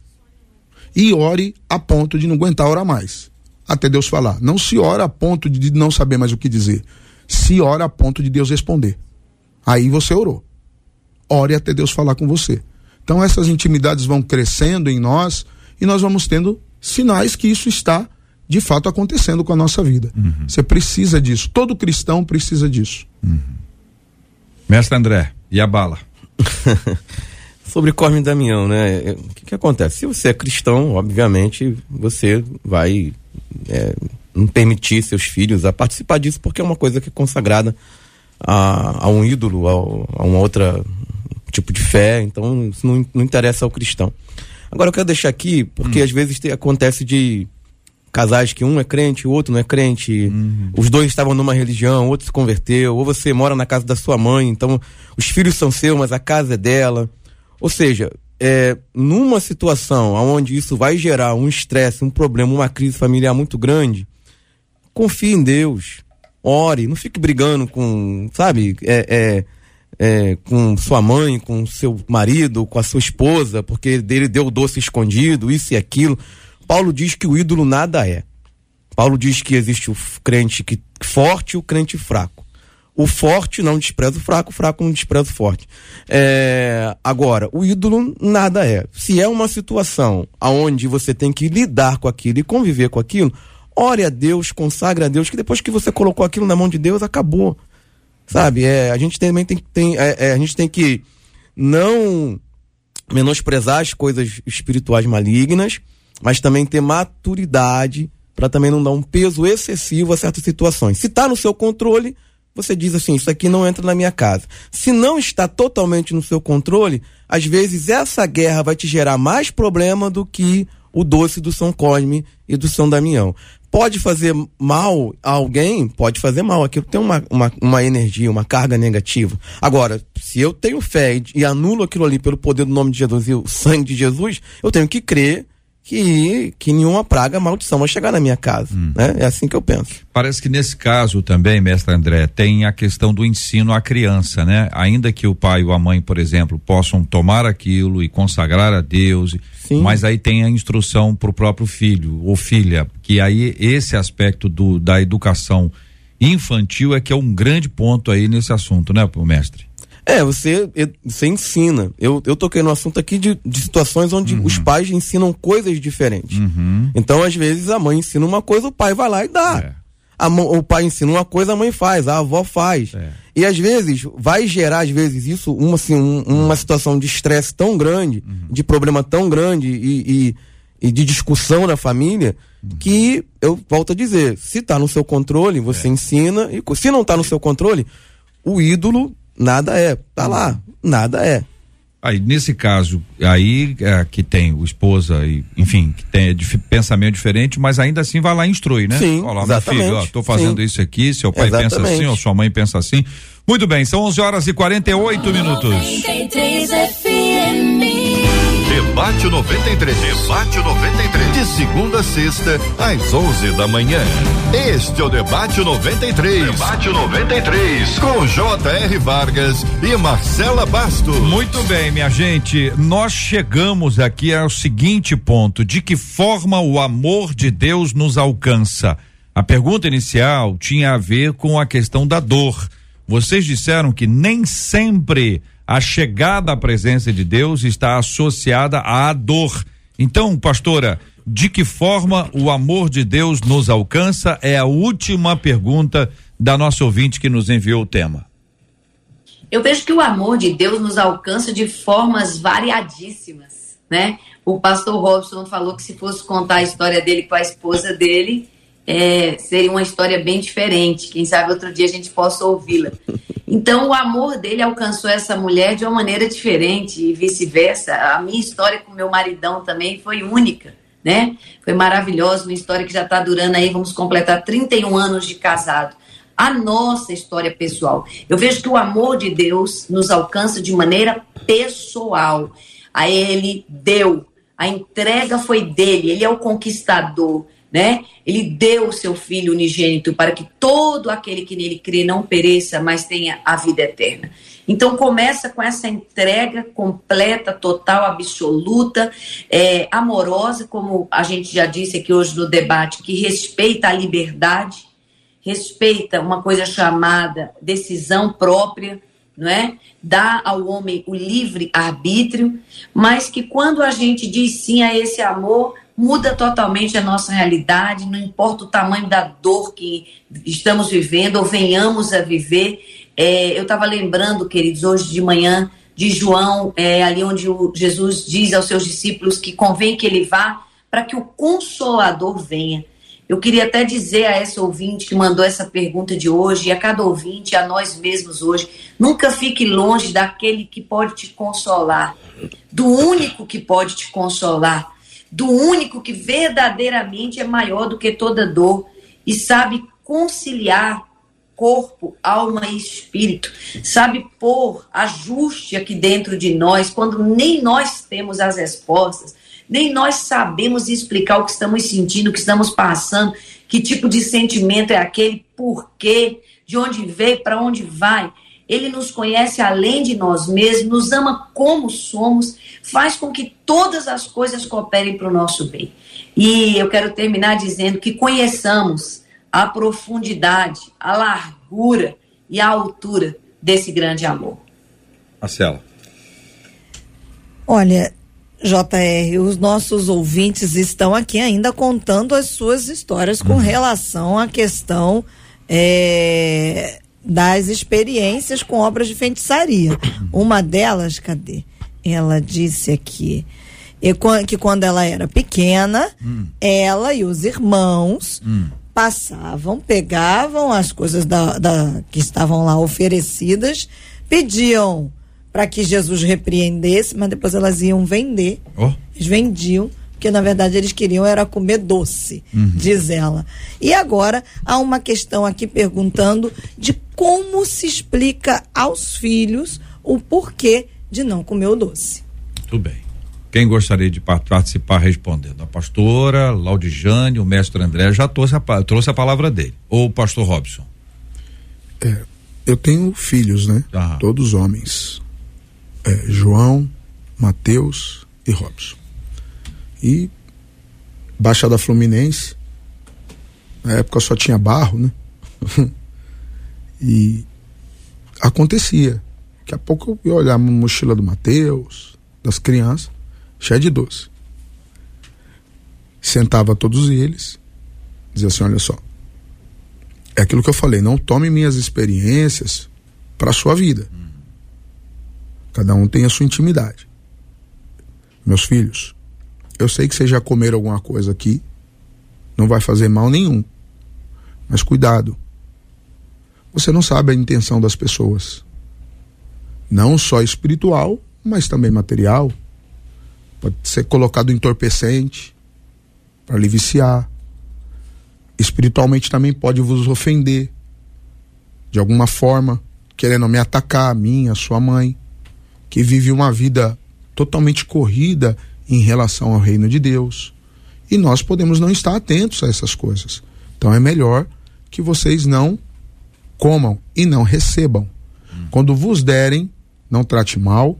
E ore a ponto de não aguentar orar mais. Até Deus falar. Não se ora a ponto de não saber mais o que dizer se ora a ponto de Deus responder. Aí você orou. Ore até Deus falar com você. Então essas intimidades vão crescendo em nós e nós vamos tendo sinais que isso está de fato acontecendo com a nossa vida. Uhum. Você precisa disso. Todo cristão precisa disso. Uhum. Mestre André, e a bala? Sobre Corme Damião, né? É, o que, que, acontece? Se você é cristão, obviamente, você vai é, não permitir seus filhos a participar disso, porque é uma coisa que é consagrada a, a um ídolo, a, a um outro tipo de fé, então isso não, não interessa ao cristão. Agora eu quero deixar aqui, porque hum. às vezes te, acontece de casais que um é crente, o outro não é crente, uhum. os dois estavam numa religião, o outro se converteu, ou você mora na casa da sua mãe, então os filhos são seus, mas a casa é dela. Ou seja, é, numa situação onde isso vai gerar um estresse, um problema, uma crise familiar muito grande, confie em Deus, ore, não fique brigando com, sabe, é, é, é, com sua mãe, com seu marido, com a sua esposa, porque dele deu o doce escondido, isso e aquilo. Paulo diz que o ídolo nada é. Paulo diz que existe o crente que, forte e o crente fraco. O forte não despreza o fraco, o fraco não despreza o forte. É, agora, o ídolo nada é. Se é uma situação aonde você tem que lidar com aquilo e conviver com aquilo, ore a Deus, consagre a Deus, que depois que você colocou aquilo na mão de Deus, acabou. Sabe? É, a gente também tem, tem é, é, a gente tem que não menosprezar as coisas espirituais malignas, mas também ter maturidade para também não dar um peso excessivo a certas situações. Se está no seu controle, você diz assim: Isso aqui não entra na minha casa. Se não está totalmente no seu controle, às vezes essa guerra vai te gerar mais problema do que o doce do São Cosme e do São Damião. Pode fazer mal a alguém, pode fazer mal. Aquilo tem uma, uma, uma energia, uma carga negativa. Agora, se eu tenho fé e, e anulo aquilo ali pelo poder do nome de Jesus e o sangue de Jesus, eu tenho que crer que, que nenhuma praga, maldição vai chegar na minha casa. Né? É assim que eu penso. Parece que nesse caso também, mestre André, tem a questão do ensino à criança, né? Ainda que o pai ou a mãe, por exemplo, possam tomar aquilo e consagrar a Deus, Sim. mas aí tem a instrução para o próprio filho ou filha, que aí esse aspecto do, da educação infantil é que é um grande ponto aí nesse assunto, né, mestre? É, você, você ensina. Eu, eu toquei no assunto aqui de, de situações onde Uhum. os pais ensinam coisas diferentes. Então, às vezes, a mãe ensina uma coisa, o pai vai lá e dá. É. A o pai ensina uma coisa, a mãe faz, a avó faz. É. E às vezes vai gerar, às vezes, isso, uma, assim, um- uma situação de estresse tão grande, Uhum. de problema tão grande e, e, e de discussão na família, Uhum. que eu volto a dizer, se tá no seu controle, É. você ensina, e se não tá no seu controle, o ídolo nada é. Tá lá, nada é. Aí, nesse caso, aí é, que tem o esposa, e, enfim, que tem dif- pensamento diferente, mas ainda assim vai lá e instrui, né? Sim, Olha lá, meu exatamente. filho, ó, tô fazendo Sim. isso aqui, seu pai pensa Exatamente. assim, ou sua mãe pensa assim. Muito bem, são 11 horas e 48 minutos. 93 FM. Debate 93. Debate 93. De segunda a sexta, às 11 da manhã. Este é o Debate 93. Debate 93. Com J.R. Vargas e Marcela Bastos. Muito bem, minha gente, nós chegamos aqui ao seguinte ponto: de que forma o amor de Deus nos alcança? A pergunta inicial tinha a ver com a questão da dor. Vocês disseram que nem sempre a chegada à presença de Deus está associada à dor. Então, pastora, de que forma o amor de Deus nos alcança? É a última pergunta da nossa ouvinte que nos enviou o tema. Eu vejo que o amor de Deus nos alcança de formas variadíssimas, né? O pastor Robson falou que se fosse contar a história dele com a esposa dele, é, seria uma história bem diferente. Quem sabe outro dia a gente possa ouvi-la. Então, o amor dele alcançou essa mulher de uma maneira diferente e vice-versa. A minha história com meu maridão também foi única, né? Foi maravilhosa, uma história que já está durando aí, vamos completar 31 anos de casado a nossa história pessoal. Eu vejo que o amor de Deus nos alcança de maneira pessoal. A ele deu, a entrega foi dele, ele é o conquistador, né? Ele deu o seu filho unigênito para que todo aquele que nele crê não pereça, mas tenha a vida eterna. Então começa com essa entrega completa, total, absoluta, é, amorosa, como a gente já disse aqui hoje no debate, que respeita a liberdade, respeita uma coisa chamada decisão própria, não é? Dá ao homem o livre arbítrio, mas que quando a gente diz sim a esse amor, muda totalmente a nossa realidade, não importa o tamanho da dor que estamos vivendo ou venhamos a viver. É, eu estava lembrando, queridos, hoje de manhã, de João, é, ali onde Jesus diz aos seus discípulos que convém que ele vá para que o Consolador venha. Eu queria até dizer a essa ouvinte que mandou essa pergunta de hoje, e a cada ouvinte, a nós mesmos hoje, nunca fique longe daquele que pode te consolar, do único que pode te consolar, do único que verdadeiramente é maior do que toda dor e sabe conciliar corpo, alma e espírito, sabe pôr ajuste aqui dentro de nós quando nem nós temos as respostas nem nós sabemos explicar o que estamos sentindo, o que estamos passando, que tipo de sentimento é aquele, por quê, de onde veio, para onde vai. Ele nos conhece além de nós mesmos, nos ama como somos, faz com que todas as coisas cooperem para o nosso bem. E eu quero terminar dizendo que conheçamos a profundidade, a largura e a altura desse grande amor. Marcela. Olha, JR, os nossos ouvintes estão aqui ainda contando as suas histórias com relação à questão é, das experiências com obras de feitiçaria. Uma delas, cadê? Ela disse aqui que quando ela era pequena, ela e os irmãos passavam, pegavam as coisas da, da- que estavam lá oferecidas, pediam para que Jesus repreendesse, mas depois elas iam vender. Oh. Eles vendiam porque na verdade eles queriam era comer doce, diz ela. E agora há uma questão aqui perguntando de como se explica aos filhos o porquê de não comer o doce. Tudo bem. Quem gostaria de pa- participar respondendo? A pastora Laudijane, o mestre André já trouxe a, trouxe a palavra dele. Ou o pastor Robson. Eu tenho filhos, né? Aham. Todos homens. É, João, Mateus e Robson. E Baixada Fluminense. Na época só tinha barro, né? e acontecia. Daqui a pouco eu ia olhar a mochila do Mateus, das crianças, cheia de doce. Sentava todos eles, dizia assim: olha só, é aquilo que eu falei, não tome minhas experiências para sua vida. Cada um tem a sua intimidade. Meus filhos, eu sei que vocês já comeram alguma coisa aqui, não vai fazer mal nenhum. Mas cuidado. Você não sabe a intenção das pessoas. Não só espiritual, mas também material. Pode ser colocado entorpecente para lhe viciar espiritualmente também pode vos ofender de alguma forma, querendo me atacar, a mim, a sua mãe, que vive uma vida totalmente corrida em relação ao reino de Deus. E nós podemos não estar atentos a essas coisas. Então é melhor que vocês não comam e não recebam. Quando vos derem, não trate mal,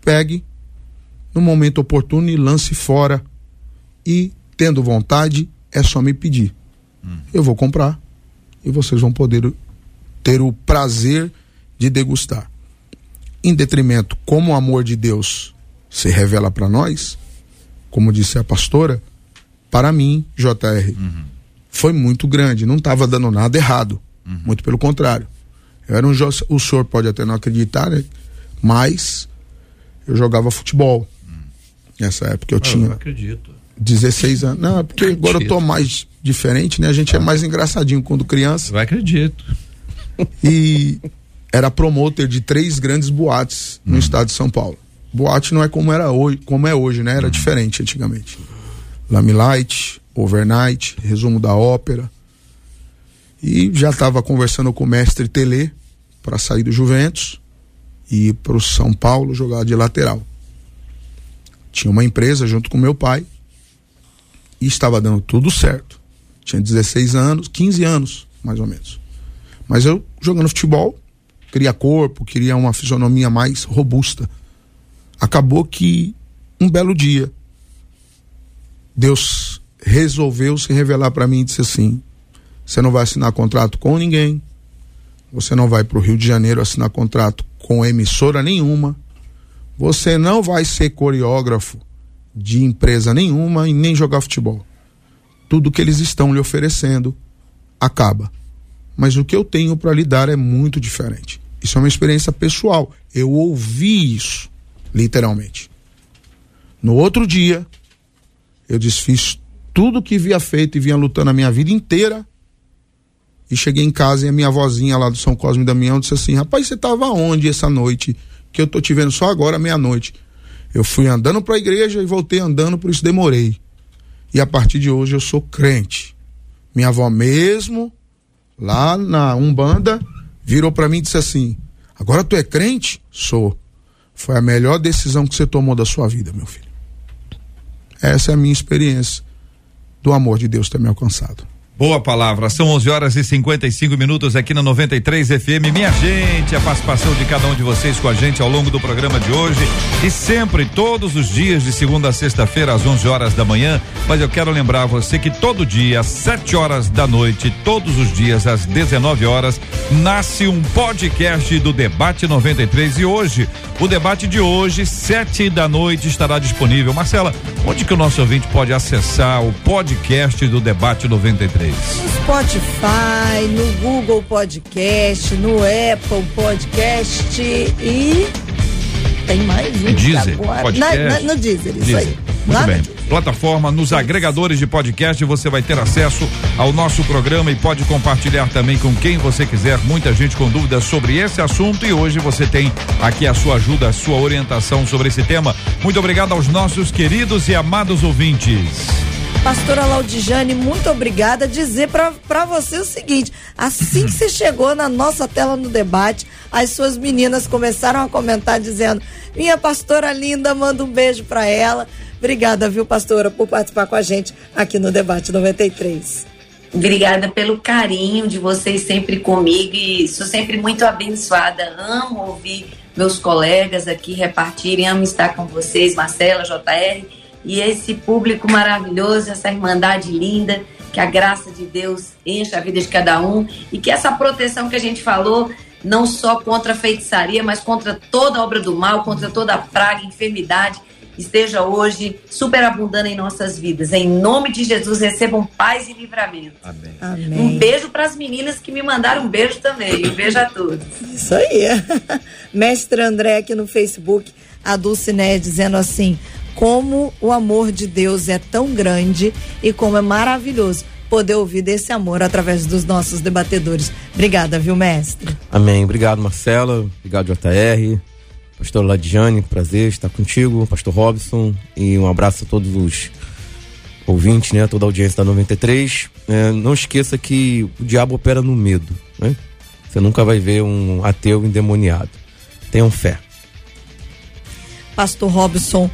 pegue no momento oportuno e lance fora. E, tendo vontade, é só me pedir eu vou comprar e vocês vão poder ter o prazer de degustar. Em detrimento, como o amor de Deus se revela para nós, como disse a pastora, para mim, JR, foi muito grande, não estava dando nada errado. Muito pelo contrário. Eu era um o senhor pode até não acreditar, né? Mas eu jogava futebol. Nessa época eu tinha acredito. 16 anos. Não, é porque agora eu tô mais diferente, né? A gente é mais engraçadinho quando criança. Eu acredito. E era promotor de três grandes boates no estado de São Paulo. Boate não é como era hoje, como é hoje, né? Era diferente antigamente. Lamelight, Overnight, resumo da ópera. E já estava conversando com o mestre Tele para sair do Juventus e ir para o São Paulo jogar de lateral. Tinha uma empresa junto com meu pai e estava dando tudo certo. Tinha 16 anos, 15 anos, mais ou menos. Mas eu jogando futebol, queria corpo, queria uma fisionomia mais robusta. Acabou que um belo dia Deus resolveu se revelar para mim e disse assim: você não vai assinar contrato com ninguém, você não vai para o Rio de Janeiro assinar contrato com emissora nenhuma, você não vai ser coreógrafo de empresa nenhuma e nem jogar futebol. Tudo que eles estão lhe oferecendo acaba. Mas o que eu tenho para lhe dar é muito diferente. Isso é uma experiência pessoal. Eu ouvi isso, literalmente. No outro dia, eu desfiz tudo que havia feito e vinha lutando a minha vida inteira. E cheguei em casa e a minha vozinha lá do São Cosme e Damião disse assim: Rapaz, você estava onde essa noite? Que eu tô te vendo só agora, meia-noite. Eu fui andando para a igreja e voltei andando, por isso demorei. E a partir de hoje eu sou crente. Minha avó mesmo, lá na Umbanda, virou para mim e disse assim: Agora tu é crente? Sou. Foi a melhor decisão que você tomou da sua vida, meu filho. Essa é a minha experiência do amor de Deus ter me alcançado. Boa palavra. São 11 horas e 55 minutos aqui na 93 FM. Minha gente, a participação de cada um de vocês com a gente ao longo do programa de hoje e sempre, todos os dias, de segunda a sexta-feira, às 11 horas da manhã. Mas eu quero lembrar você que todo dia, às 7 horas da noite, todos os dias, às 19 horas, nasce um podcast do Debate 93. E hoje, o debate de hoje, sete da noite, estará disponível. Marcela, onde que o nosso ouvinte pode acessar o podcast do Debate 93? No Spotify, no Google Podcast, no Apple Podcast e tem mais um Deezer, agora. podcast. Na, na- no Deezer, isso Deezer. aí. Muito Lá bem. Plataforma, nos agregadores de podcast. Você vai ter acesso ao nosso programa e pode compartilhar também com quem você quiser. Muita gente com dúvidas sobre esse assunto e hoje você tem aqui a sua ajuda, a sua orientação sobre esse tema. Muito obrigado aos nossos queridos e amados ouvintes. Pastora Laudijane, muito obrigada. Dizer para você o seguinte: assim que você chegou na nossa tela no debate, as suas meninas começaram a comentar dizendo: Minha pastora linda, manda um beijo para ela. Obrigada, viu, pastora, por participar com a gente aqui no Debate 93. Obrigada pelo carinho de vocês sempre comigo e sou sempre muito abençoada. Amo ouvir meus colegas aqui repartirem, amo estar com vocês, Marcela, JR e esse público maravilhoso, essa irmandade linda, que a graça de Deus encha a vida de cada um e que essa proteção que a gente falou, não só contra a feitiçaria, mas contra toda obra do mal, contra toda a praga, enfermidade, esteja hoje superabundando em nossas vidas. Em nome de Jesus, recebam paz e livramento. Amém. Amém. Um beijo para as meninas que me mandaram um beijo também. Um beijo a todos. Isso aí. Mestre André aqui no Facebook, a Dulciné dizendo assim: como o amor de Deus é tão grande e como é maravilhoso poder ouvir desse amor através dos nossos debatedores. Obrigada, viu, mestre? Amém. Obrigado, Marcela. Obrigado, JR. Pastor Ladiane, prazer estar contigo. Pastor Robson. E um abraço a todos os ouvintes, né? Toda a audiência da 93. É, não esqueça que o diabo opera no medo, né? Você nunca vai ver um ateu endemoniado. Tenham fé. Pastor Robson,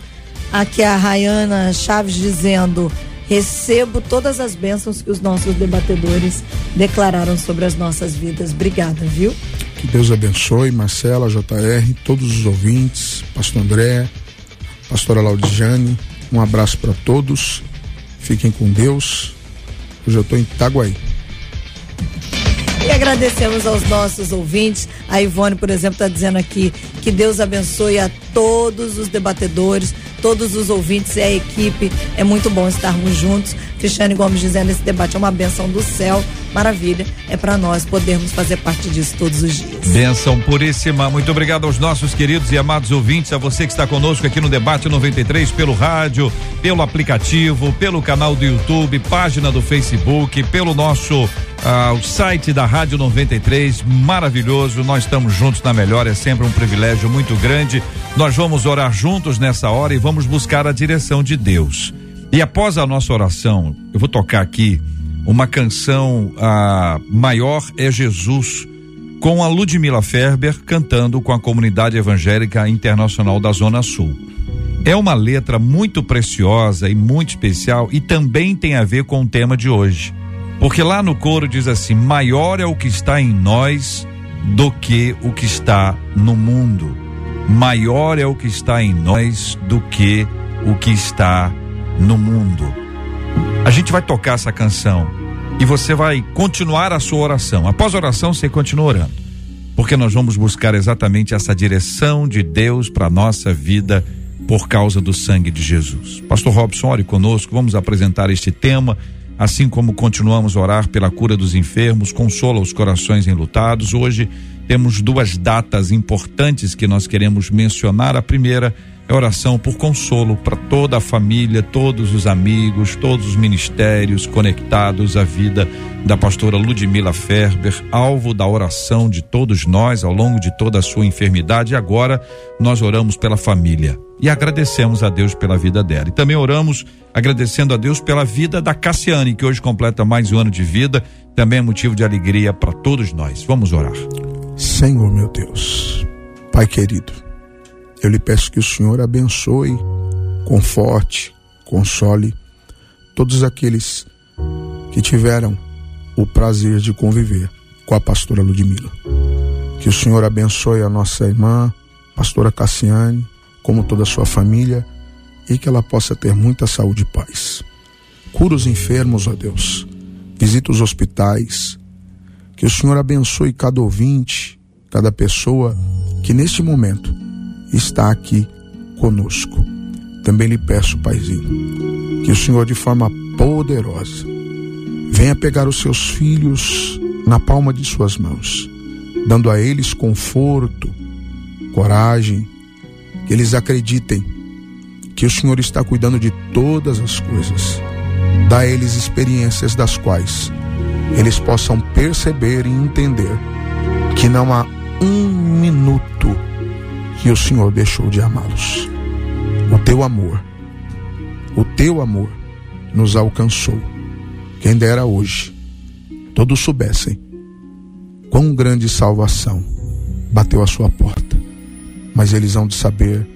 Aqui a Rayana Chaves dizendo: recebo todas as bênçãos que os nossos debatedores declararam sobre as nossas vidas. Obrigada, viu? Que Deus abençoe, Marcela, JR, todos os ouvintes, Pastor André, Pastora Laudijane. Um abraço para todos. Fiquem com Deus. Hoje eu estou em Itaguaí. E agradecemos aos nossos ouvintes. A Ivone, por exemplo, está dizendo aqui que Deus abençoe a todos os debatedores, todos os ouvintes e a equipe. É muito bom estarmos juntos. Cristiane Gomes dizendo esse debate é uma benção do céu. Maravilha. É para nós podermos fazer parte disso todos os dias. Benção puríssima. Muito obrigado aos nossos queridos e amados ouvintes, a você que está conosco aqui no Debate 93, pelo rádio, pelo aplicativo, pelo canal do YouTube, página do Facebook, pelo nosso ah, o site da Rádio 93, maravilhoso. Nós estamos juntos na melhor, é sempre um privilégio muito grande. Nós vamos orar juntos nessa hora e vamos buscar a direção de Deus. E após a nossa oração, eu vou tocar aqui uma canção ah, Maior é Jesus, com a Ludmila Ferber cantando com a comunidade evangélica internacional da Zona Sul. É uma letra muito preciosa e muito especial e também tem a ver com o tema de hoje. Porque lá no coro diz assim: maior é o que está em nós do que o que está no mundo. Maior é o que está em nós do que o que está no mundo. A gente vai tocar essa canção e você vai continuar a sua oração. Após a oração, você continua orando. Porque nós vamos buscar exatamente essa direção de Deus para nossa vida por causa do sangue de Jesus. Pastor Robson, ore conosco, vamos apresentar este tema Assim como continuamos a orar pela cura dos enfermos, consola os corações enlutados. Hoje temos duas datas importantes que nós queremos mencionar. A primeira é oração por consolo para toda a família, todos os amigos, todos os ministérios conectados à vida da pastora Ludmila Ferber, alvo da oração de todos nós ao longo de toda a sua enfermidade. E agora nós oramos pela família e agradecemos a Deus pela vida dela. E também oramos agradecendo a Deus pela vida da Cassiane, que hoje completa mais um ano de vida, também é motivo de alegria para todos nós. Vamos orar. Senhor meu Deus, Pai querido, eu lhe peço que o Senhor abençoe, conforte, console todos aqueles que tiveram o prazer de conviver com a pastora Ludmila. Que o Senhor abençoe a nossa irmã, pastora Cassiane, como toda a sua família, e que ela possa ter muita saúde e paz. Cura os enfermos, ó Deus. Visita os hospitais. Que o Senhor abençoe cada ouvinte, cada pessoa que neste momento está aqui conosco. Também lhe peço, Paizinho, que o Senhor, de forma poderosa, venha pegar os seus filhos na palma de suas mãos, dando a eles conforto, coragem, que eles acreditem que o Senhor está cuidando de todas as coisas. Dá a eles experiências das quais eles possam perceber e entender que não há um minuto que o Senhor deixou de amá-los. O teu amor, o teu amor nos alcançou. Quem dera hoje, todos soubessem quão grande salvação bateu à sua porta, mas eles hão de saber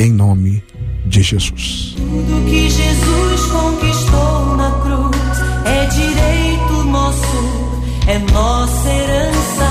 em nome de Jesus. Tudo que Jesus conquistou na cruz é direito nosso, é nossa herança.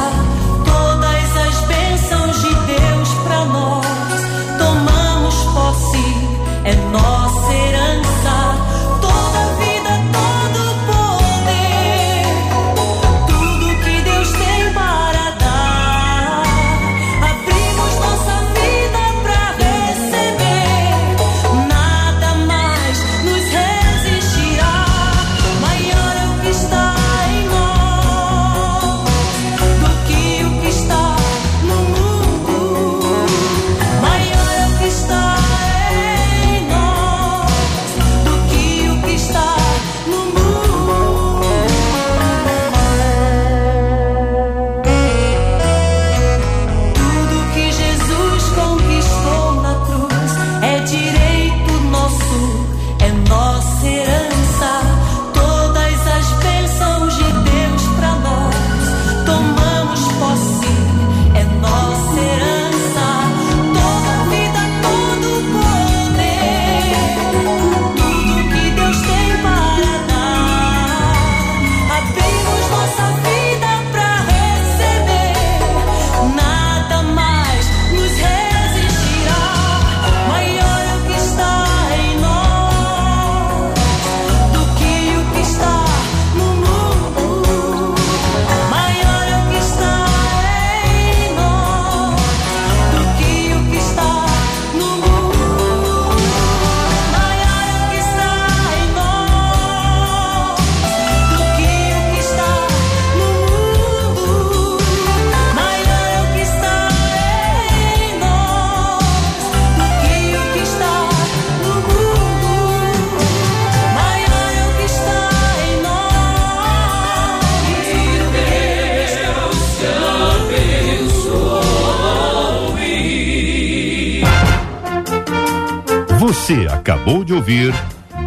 ouvir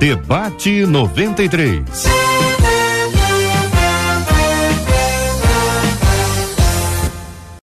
Debate 93.